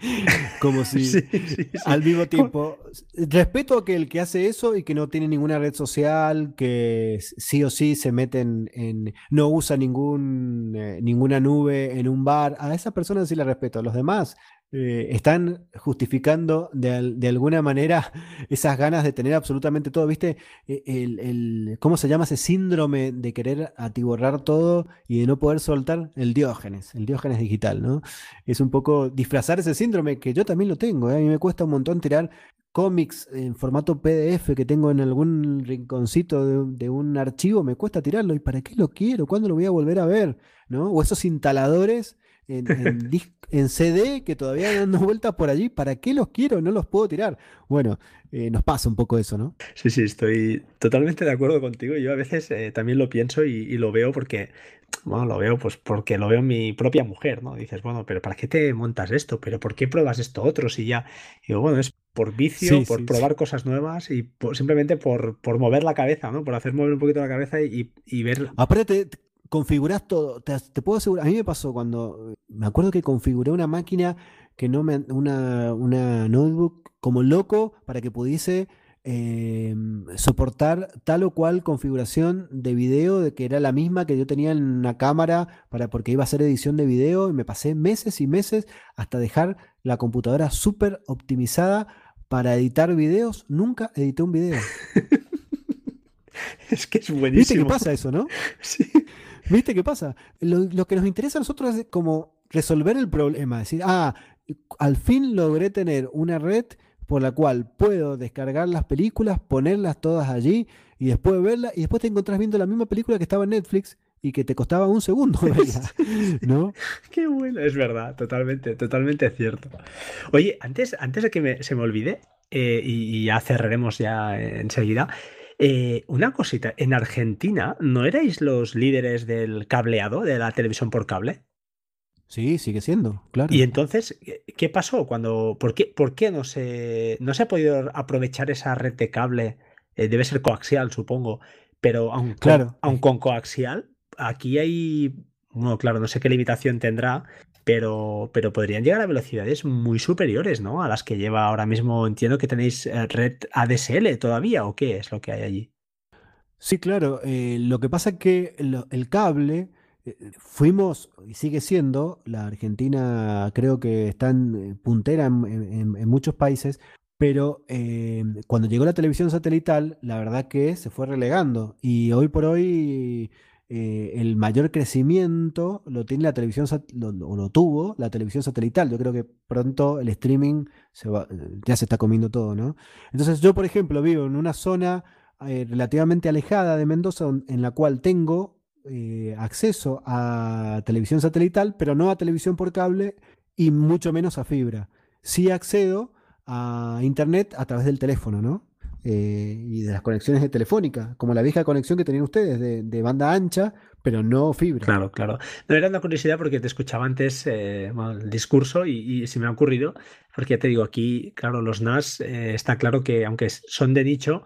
como si al mismo tiempo. Respeto a que el que hace eso y que no tiene ninguna red social, que sí o sí se meten en. no usa ningún, eh, ninguna nube en un bar, a esa persona sí la respeto. A los demás, eh, están justificando de, alguna manera esas ganas de tener absolutamente todo. ¿Viste? E, el, ¿Cómo se llama ese síndrome de querer atiborrar todo y de no poder soltar? El diógenes, el diógenes digital, ¿no? Es un poco disfrazar ese síndrome que yo también lo tengo. ¿eh? A mí me cuesta un montón tirar cómics en formato PDF que tengo en algún rinconcito de, de, un archivo, me cuesta tirarlo. ¿Y para qué lo quiero? ¿Cuándo lo voy a volver a ver? ¿No? O esos instaladores en, CD que todavía dando vueltas por allí. ¿Para qué los quiero? No los puedo tirar. Bueno, eh, nos pasa un poco eso, ¿no? Sí, sí, estoy totalmente de acuerdo contigo. Yo a veces eh, también lo pienso y, lo veo porque, bueno, lo veo pues porque lo veo en mi propia mujer, ¿no? Dices, bueno, pero ¿para qué te montas esto? ¿Pero por qué pruebas esto otro? Si ya, digo, bueno, es por vicio, por probar cosas nuevas y simplemente por, por mover la cabeza, ¿no? Por hacer mover un poquito la cabeza y, y ver. Aparte, configuras todo. Te, puedo asegurar, a mí me pasó cuando, me acuerdo que configuré una máquina que no me, una, una notebook como loco para que pudiese em, soportar tal o cual configuración de video, de que era la misma que yo tenía en una cámara para, porque iba a hacer edición de video y me pasé meses y meses hasta dejar la computadora súper optimizada para editar videos. Nunca edité un video. es que es buenísimo. ¿Viste qué pasa eso, no? Sí. ¿Viste qué pasa? Lo, que nos interesa a nosotros es como resolver el problema, decir, ah, al fin logré tener una red por la cual puedo descargar las películas, ponerlas todas allí y después verlas y después te encontrás viendo la misma película que estaba en Netflix y que te costaba un segundo, ¿no? Qué bueno, es verdad, totalmente, totalmente cierto. Oye, antes, antes de que se me olvide, eh, y, ya cerraremos ya enseguida, eh, una cosita, en Argentina, ¿no erais los líderes del cableado, de la televisión por cable? Sí, sigue siendo, claro. Y entonces, ¿qué pasó? Cuando, ¿Por qué, por qué no, se, no se ha podido aprovechar esa red de cable? Eh, debe ser coaxial, supongo, pero aun, claro. aun con coaxial, aquí hay, bueno, claro, no sé qué limitación tendrá, pero, pero podrían llegar a velocidades muy superiores, ¿no? A las que lleva ahora mismo, entiendo que tenéis eh, red ADSL todavía, ¿o qué es lo que hay allí? Sí, claro. Eh, lo que pasa es que el, cable, eh, fuimos, y sigue siendo, la Argentina creo que está en puntera en, muchos países, pero cuando llegó la televisión satelital, la verdad que se fue relegando. Y hoy por hoy eh, el mayor crecimiento lo tiene la televisión, lo, lo, tuvo la televisión satelital. Yo creo que pronto el streaming se va, ya se está comiendo todo, ¿no? Entonces yo, por ejemplo, vivo en una zona eh, relativamente alejada de Mendoza en la cual tengo eh, acceso a televisión satelital, pero no a televisión por cable y mucho menos a fibra. Sí accedo a internet a través del teléfono, ¿no? Eh, y de las conexiones de telefónica, como la vieja conexión que tenían ustedes de, banda ancha, pero no fibra. Claro, claro. No era una curiosidad porque te escuchaba antes eh, el discurso y, se me ha ocurrido, porque ya te digo, aquí, claro, los NAS eh, está claro que aunque son de nicho,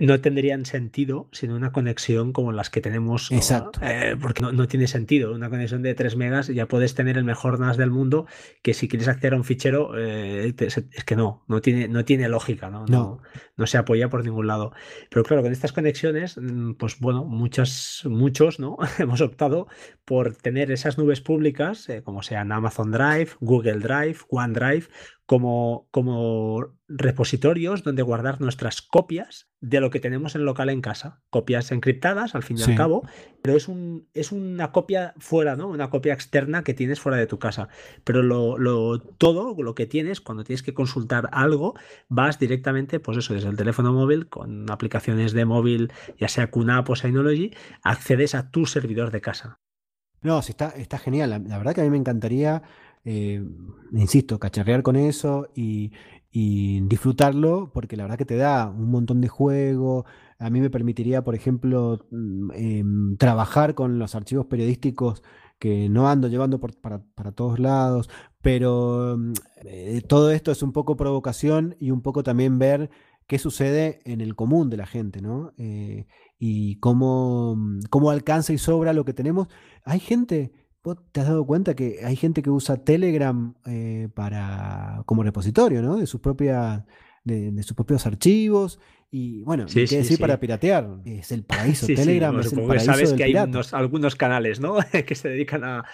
no tendrían sentido sin una conexión como las que tenemos. Exacto. Eh, porque no, tiene sentido. Una conexión de 3 megas ya puedes tener el mejor NAS del mundo, que si quieres acceder a un fichero, eh, es que no, no tiene, no tiene lógica, ¿no? No. no se apoya por ningún lado. Pero claro, con estas conexiones, mm, pues bueno, muchas, muchos, ¿no? Hemos optado por tener esas nubes públicas, eh, como sean Amazon Drive, Google Drive, OneDrive, como, como repositorios donde guardar nuestras copias de lo que tenemos en local en casa. Copias encriptadas, al fin y al cabo, pero es, un, es una copia fuera, ¿no? Una copia externa que tienes fuera de tu casa. Pero lo, lo, todo lo que tienes, cuando tienes que consultar algo, vas directamente, pues eso, desde el teléfono móvil, con aplicaciones de móvil, ya sea QNAP o Synology, accedes a tu servidor de casa. No, sí, está, está genial. la verdad que a mí me encantaría eh, insisto, cacharrear con eso y, disfrutarlo, porque la verdad que te da un montón de juego. A mí me permitiría, por ejemplo, mm, em, trabajar con los archivos periodísticos que no ando llevando para, todos lados, pero mm, eh, todo esto es un poco provocación y un poco también ver qué sucede en el común de la gente, ¿no? Eh, y cómo, mm, cómo alcanza y sobra lo que tenemos. Hay gente ¿Vos te has dado cuenta que hay gente que usa Telegram eh, para, como repositorio, ¿no? De sus propias, de, sus propios archivos. Y bueno, qué decir para piratear. Es el paraíso. Telegram es el paraíso. Sabes que hay algunos canales, ¿no? que se dedican a,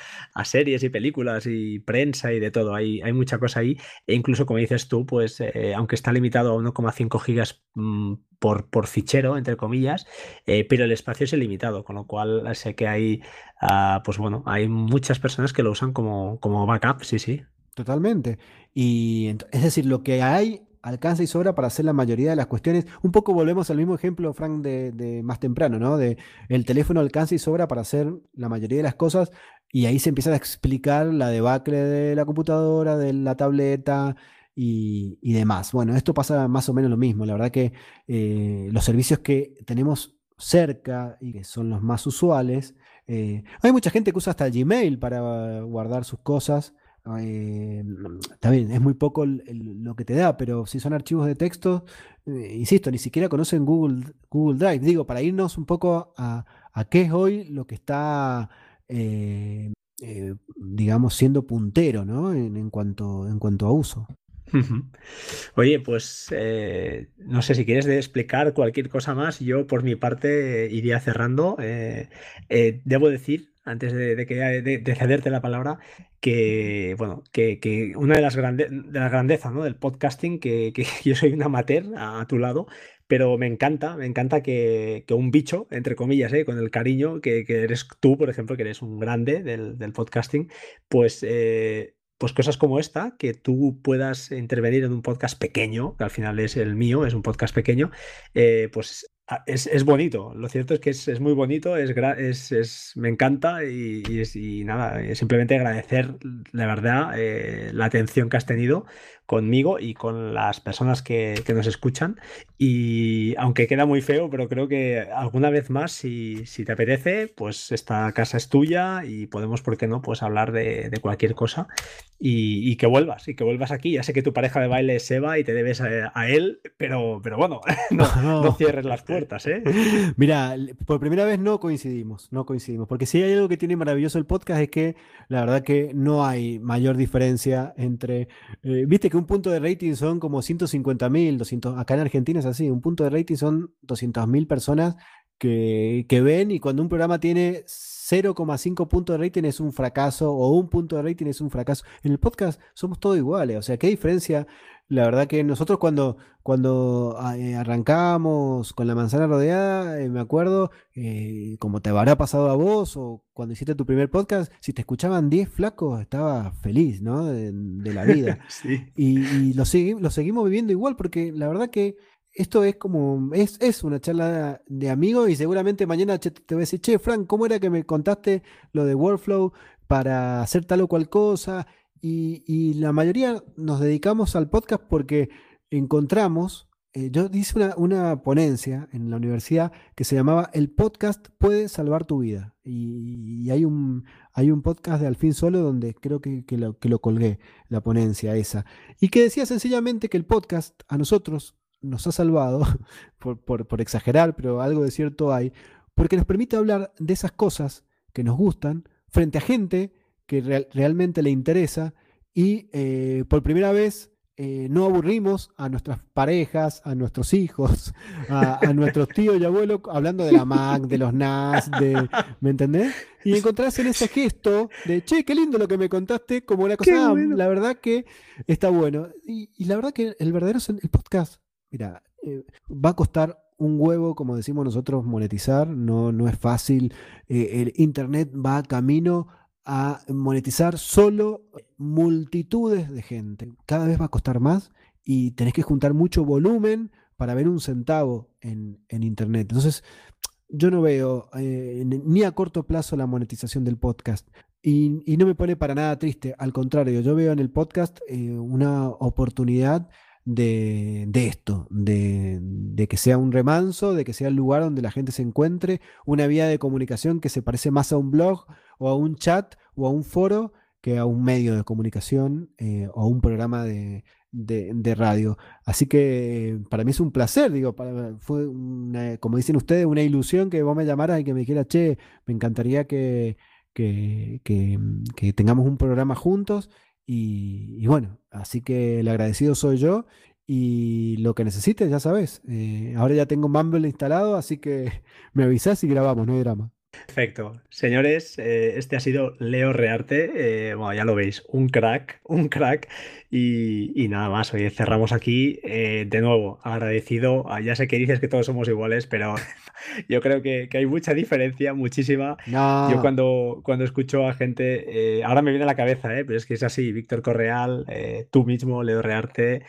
series y películas y prensa y de todo. Hay, hay mucha cosa ahí. E incluso, como dices tú, pues eh, aunque está limitado a 1,5 gigas mm, por, por, fichero, entre comillas, eh, pero el espacio es ilimitado, con lo cual sé que hay, ah, pues bueno, hay muchas personas que lo usan como, como backup, sí, sí. Totalmente. Y es decir, lo que hay alcanza y sobra para hacer la mayoría de las cuestiones. Un poco volvemos al mismo ejemplo, Frank, de, más temprano, ¿no? De el teléfono alcanza y sobra para hacer la mayoría de las cosas y ahí se empieza a explicar la debacle de la computadora, de la tableta y, demás. Bueno, esto pasa más o menos lo mismo. La verdad que eh, los servicios que tenemos cerca y que son los más usuales, eh, hay mucha gente que usa hasta Gmail para guardar sus cosas. Eh, es muy poco lo que te da, pero si son archivos de texto, eh, insisto, ni siquiera conocen Google, Google Drive. Digo, para irnos un poco a, qué es hoy lo que está, eh, digamos, siendo puntero, ¿no? En, cuanto, en cuanto a uso. Oye, pues no sé si quieres explicar cualquier cosa más, yo por mi parte iría cerrando. debo decir antes de, que, de, cederte la palabra, que bueno, que, una de las grandes de la grandeza ¿no? del podcasting, que, yo soy un amateur a, tu lado, pero me encanta, me encanta que, un bicho, entre comillas, ¿eh? con el cariño que, eres tú, por ejemplo, que eres un grande del, podcasting, pues eh, pues cosas como esta, que tú puedas intervenir en un podcast pequeño, que al final es el mío, es un podcast pequeño, eh, pues Ah, es, bonito, lo cierto es que es, muy bonito, es, es, me encanta y, y, nada, eh, simplemente agradecer la verdad eh, la atención que has tenido conmigo y con las personas que, nos escuchan. Y aunque queda muy feo, pero creo que alguna vez más, si, te apetece, pues esta casa es tuya y podemos, ¿por qué no?, pues hablar de, cualquier cosa y, que vuelvas, y que vuelvas aquí. Ya sé que tu pareja de baile es Eva y te debes a, él, pero, pero bueno, no, cierres las puertas, ¿eh? Mira, por primera vez no coincidimos, no coincidimos, porque si hay algo que tiene maravilloso el podcast es que la verdad que no hay mayor diferencia entre, eh, viste que un punto de rating son como 150 mil, 200, acá en Argentina es así, un punto de rating son 200 mil personas que, ven y cuando un programa tiene 0,5 puntos de rating es un fracaso o un punto de rating es un fracaso. En el podcast somos todos iguales, o sea, ¿qué diferencia la verdad que nosotros cuando, cuando ah, eh, arrancamos con la manzana rodeada, eh, me acuerdo, eh, como te habrá pasado a vos o cuando hiciste tu primer podcast, si te escuchaban 10 flacos, estaba feliz, ¿no? De, la vida. Y, lo, lo seguimos viviendo igual porque la verdad que esto es como, es, es una charla de amigos y seguramente mañana te voy a decir, che, Frank, ¿cómo era que me contaste lo de Workflow para hacer tal o cual cosa? Y, la mayoría nos dedicamos al podcast porque encontramos, eh, yo hice una, ponencia en la universidad que se llamaba El podcast puede salvar tu vida. Y, hay, un, hay un podcast de Alfín Solo donde creo que, lo, que lo colgué, la ponencia esa. Y que decía sencillamente que el podcast a nosotros nos ha salvado, por, por exagerar, pero algo de cierto hay, porque nos permite hablar de esas cosas que nos gustan frente a gente que realmente le interesa y eh, por primera vez eh, no aburrimos a nuestras parejas, a nuestros hijos, a, nuestros tíos y abuelos hablando de la Mac, de los NAS, de, ¿me entendés? Y encontrás en ese gesto de, che, qué lindo lo que me contaste, como una cosa, la verdad que está bueno. Y, la verdad que el verdadero el podcast, mira, eh, va a costar un huevo, como decimos nosotros, monetizar, no, no es fácil. el Internet va camino a monetizar solo multitudes de gente. Cada vez va a costar más y tenés que juntar mucho volumen para ver un centavo en, Internet. Entonces, yo no veo eh, ni a corto plazo la monetización del podcast. Y, no me pone para nada triste, al contrario, yo veo en el podcast eh, una oportunidad de, esto, de, de, que sea un remanso, de que sea el lugar donde la gente se encuentre, una vía de comunicación que se parece más a un blog o a un chat o a un foro que a un medio de comunicación eh, o a un programa de, radio. Así que para mí es un placer, digo, fue como dicen ustedes, una ilusión que vos me llamaras y que me dijeras, che, me encantaría que, que, tengamos un programa juntos. Y, bueno, así que el agradecido soy yo y lo que necesites, ya sabes. Eh, ahora ya tengo Mumble instalado, así que me avisás y grabamos, no hay drama. Perfecto. Señores, eh, este ha sido Leo Rearte. Eh, bueno, ya lo veis, un crack, un crack. Y, nada más, hoy cerramos aquí. Eh, de nuevo, agradecido. Ah, ya sé que dices que todos somos iguales, pero yo creo que, hay mucha diferencia, muchísima. Yo cuando, cuando escucho a gente, ahora me viene a la cabeza, pero es que es así, Víctor Correal, tú mismo, Leo Rearte.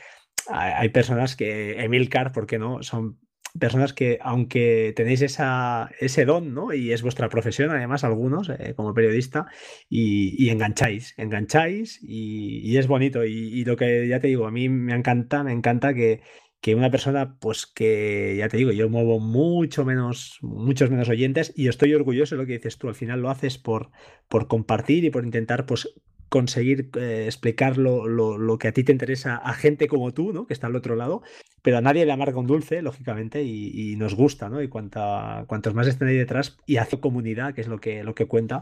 Hay personas que, Emil Carr, ¿por qué no? Son personas que, aunque tenéis ese don, ¿no? Y es vuestra profesión, además, algunos, eh, como periodista, y, engancháis, engancháis, y, es bonito. Y, lo que ya te digo, a mí me encanta, me encanta que, una persona, pues que, ya te digo, yo muevo mucho menos, muchos menos oyentes, y estoy orgulloso de lo que dices tú, al final lo haces por, compartir y por intentar, pues, conseguir eh, explicar lo, que a ti te interesa a gente como tú, ¿no? Que está al otro lado, pero a nadie le amarga un dulce, lógicamente, y, nos gusta, ¿no? Y cuanta, cuantos más estén ahí detrás y hace comunidad, que es lo que, lo que cuenta,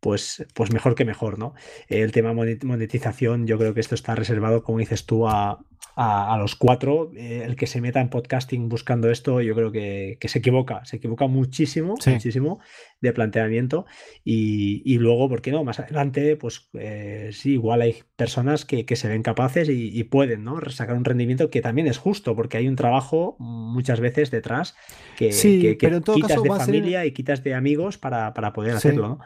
pues, pues mejor que mejor, ¿no? El tema monetización, yo creo que esto está reservado, como dices tú, a, a, los cuatro. Eh, el que se meta en podcasting buscando esto, yo creo que, se equivoca, se equivoca muchísimo, muchísimo de planteamiento. Y, luego, ¿por qué no? Más adelante, pues eh, sí, igual hay personas que, se ven capaces y, pueden, ¿no? Sacar un rendimiento que también es justo, porque hay un trabajo muchas veces detrás que, quitas de familia y quitas de amigos para, poder hacerlo, ¿no?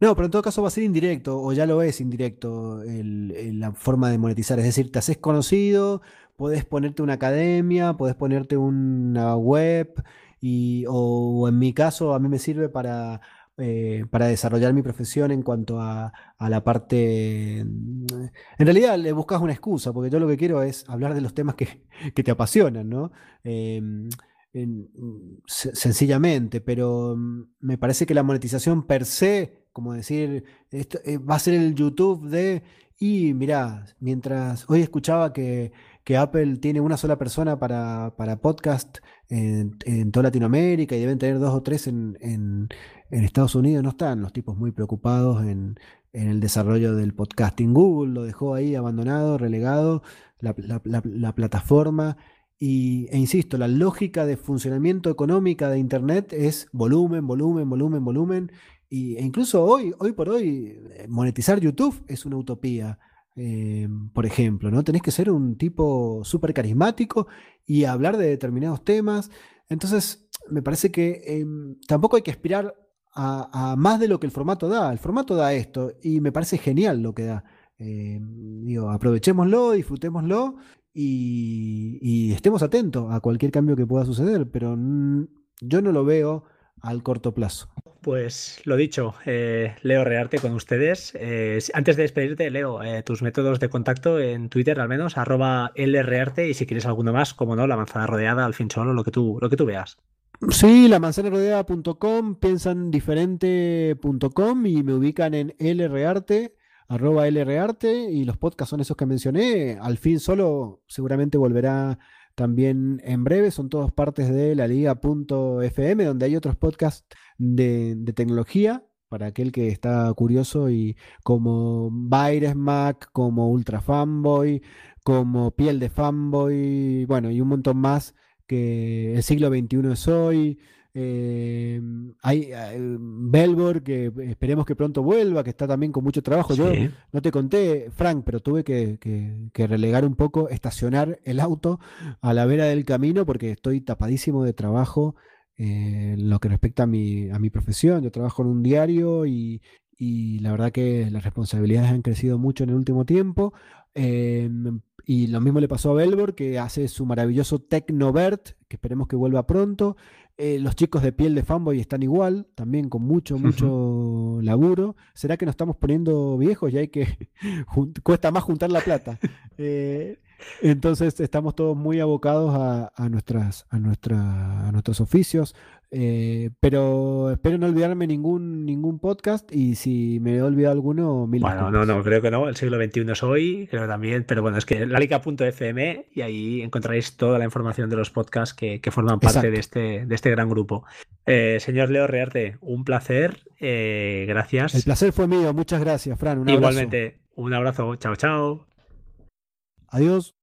No, pero en todo caso va a ser indirecto, o ya lo es indirecto, la forma de monetizar. Es decir, te haces conocido, podés ponerte una academia, podés ponerte una web, y, o en mi caso a mí me sirve para, eh, para desarrollar mi profesión en cuanto a, la parte... En realidad le buscas una excusa, porque yo lo que quiero es hablar de los temas que, te apasionan, ¿no? Em, sencillamente, pero mm, me parece que la monetización per se, como decir, eh, va a ser el YouTube de y mirá, mientras hoy escuchaba que, Apple tiene una sola persona para, podcast en, toda Latinoamérica y deben tener dos o tres en, Estados Unidos, no están los tipos muy preocupados en, el desarrollo del podcasting. Google lo dejó ahí abandonado, relegado, la, plataforma. Y, e insisto, la lógica de funcionamiento económica de Internet es volumen, volumen, volumen, volumen. Y, e incluso hoy, hoy por hoy, eh, monetizar YouTube es una utopía. Eh, por ejemplo, ¿no? Tenés que ser un tipo súper carismático y hablar de determinados temas. Entonces, me parece que em, tampoco hay que aspirar a, más de lo que el formato da. El formato da esto y me parece genial lo que da. Em, digo, aprovechémoslo, disfrutémoslo y, estemos atentos a cualquier cambio que pueda suceder, pero yo no lo veo al corto plazo. Pues lo dicho, eh, Leo Rearte con ustedes. Eh, antes de despedirte, Leo, eh, tus métodos de contacto en Twitter al menos, arroba LRarte y si quieres alguno más, como no, la manzana rodeada, al fin solo, lo que tú, lo que tú veas. Sí, la manzanarodeada.com, piensan diferente.com y me ubican en LRarte, arroba LRarte y los podcasts son esos que mencioné. Al fin solo seguramente volverá también en breve. Son todos partes de la liga.fm, donde hay otros podcasts de, tecnología para aquel que está curioso y como Baires Mac, como Ultra Fanboy, como Piel de Fanboy, bueno, y un montón más que el siglo XXI es hoy. Eh, hay eh, Belbor, que esperemos que pronto vuelva, que está también con mucho trabajo. Yo no te conté, Frank, pero tuve que, relegar un poco, estacionar el auto a la vera del camino porque estoy tapadísimo de trabajo eh, en lo que respecta a mi, a mi profesión. Yo trabajo en un diario y, la verdad que las responsabilidades han crecido mucho en el último tiempo. Em, y lo mismo le pasó a Belbor, que hace su maravilloso Tecnovert, que esperemos que vuelva pronto. Eh, los chicos de piel de fanboy están igual, también con mucho, mucho laburo. ¿Será que nos estamos poniendo viejos y hay que cuesta más juntar la plata? Eh, entonces estamos todos muy abocados a, nuestras, a, nuestra, a nuestros oficios. Eh, pero espero no olvidarme ningún, ningún podcast y si me he olvidado alguno, mil Bueno, no, no, creo que no. El siglo XXI es hoy, creo también, pero bueno, es que lalica.fm y ahí encontraréis toda la información de los podcasts que, forman parte de este, de este gran grupo. Eh, señor Leo Rearte, un placer. Eh, gracias. El placer fue mío. Muchas gracias, Fran. Igualmente, un abrazo. Chao, chao. Adiós.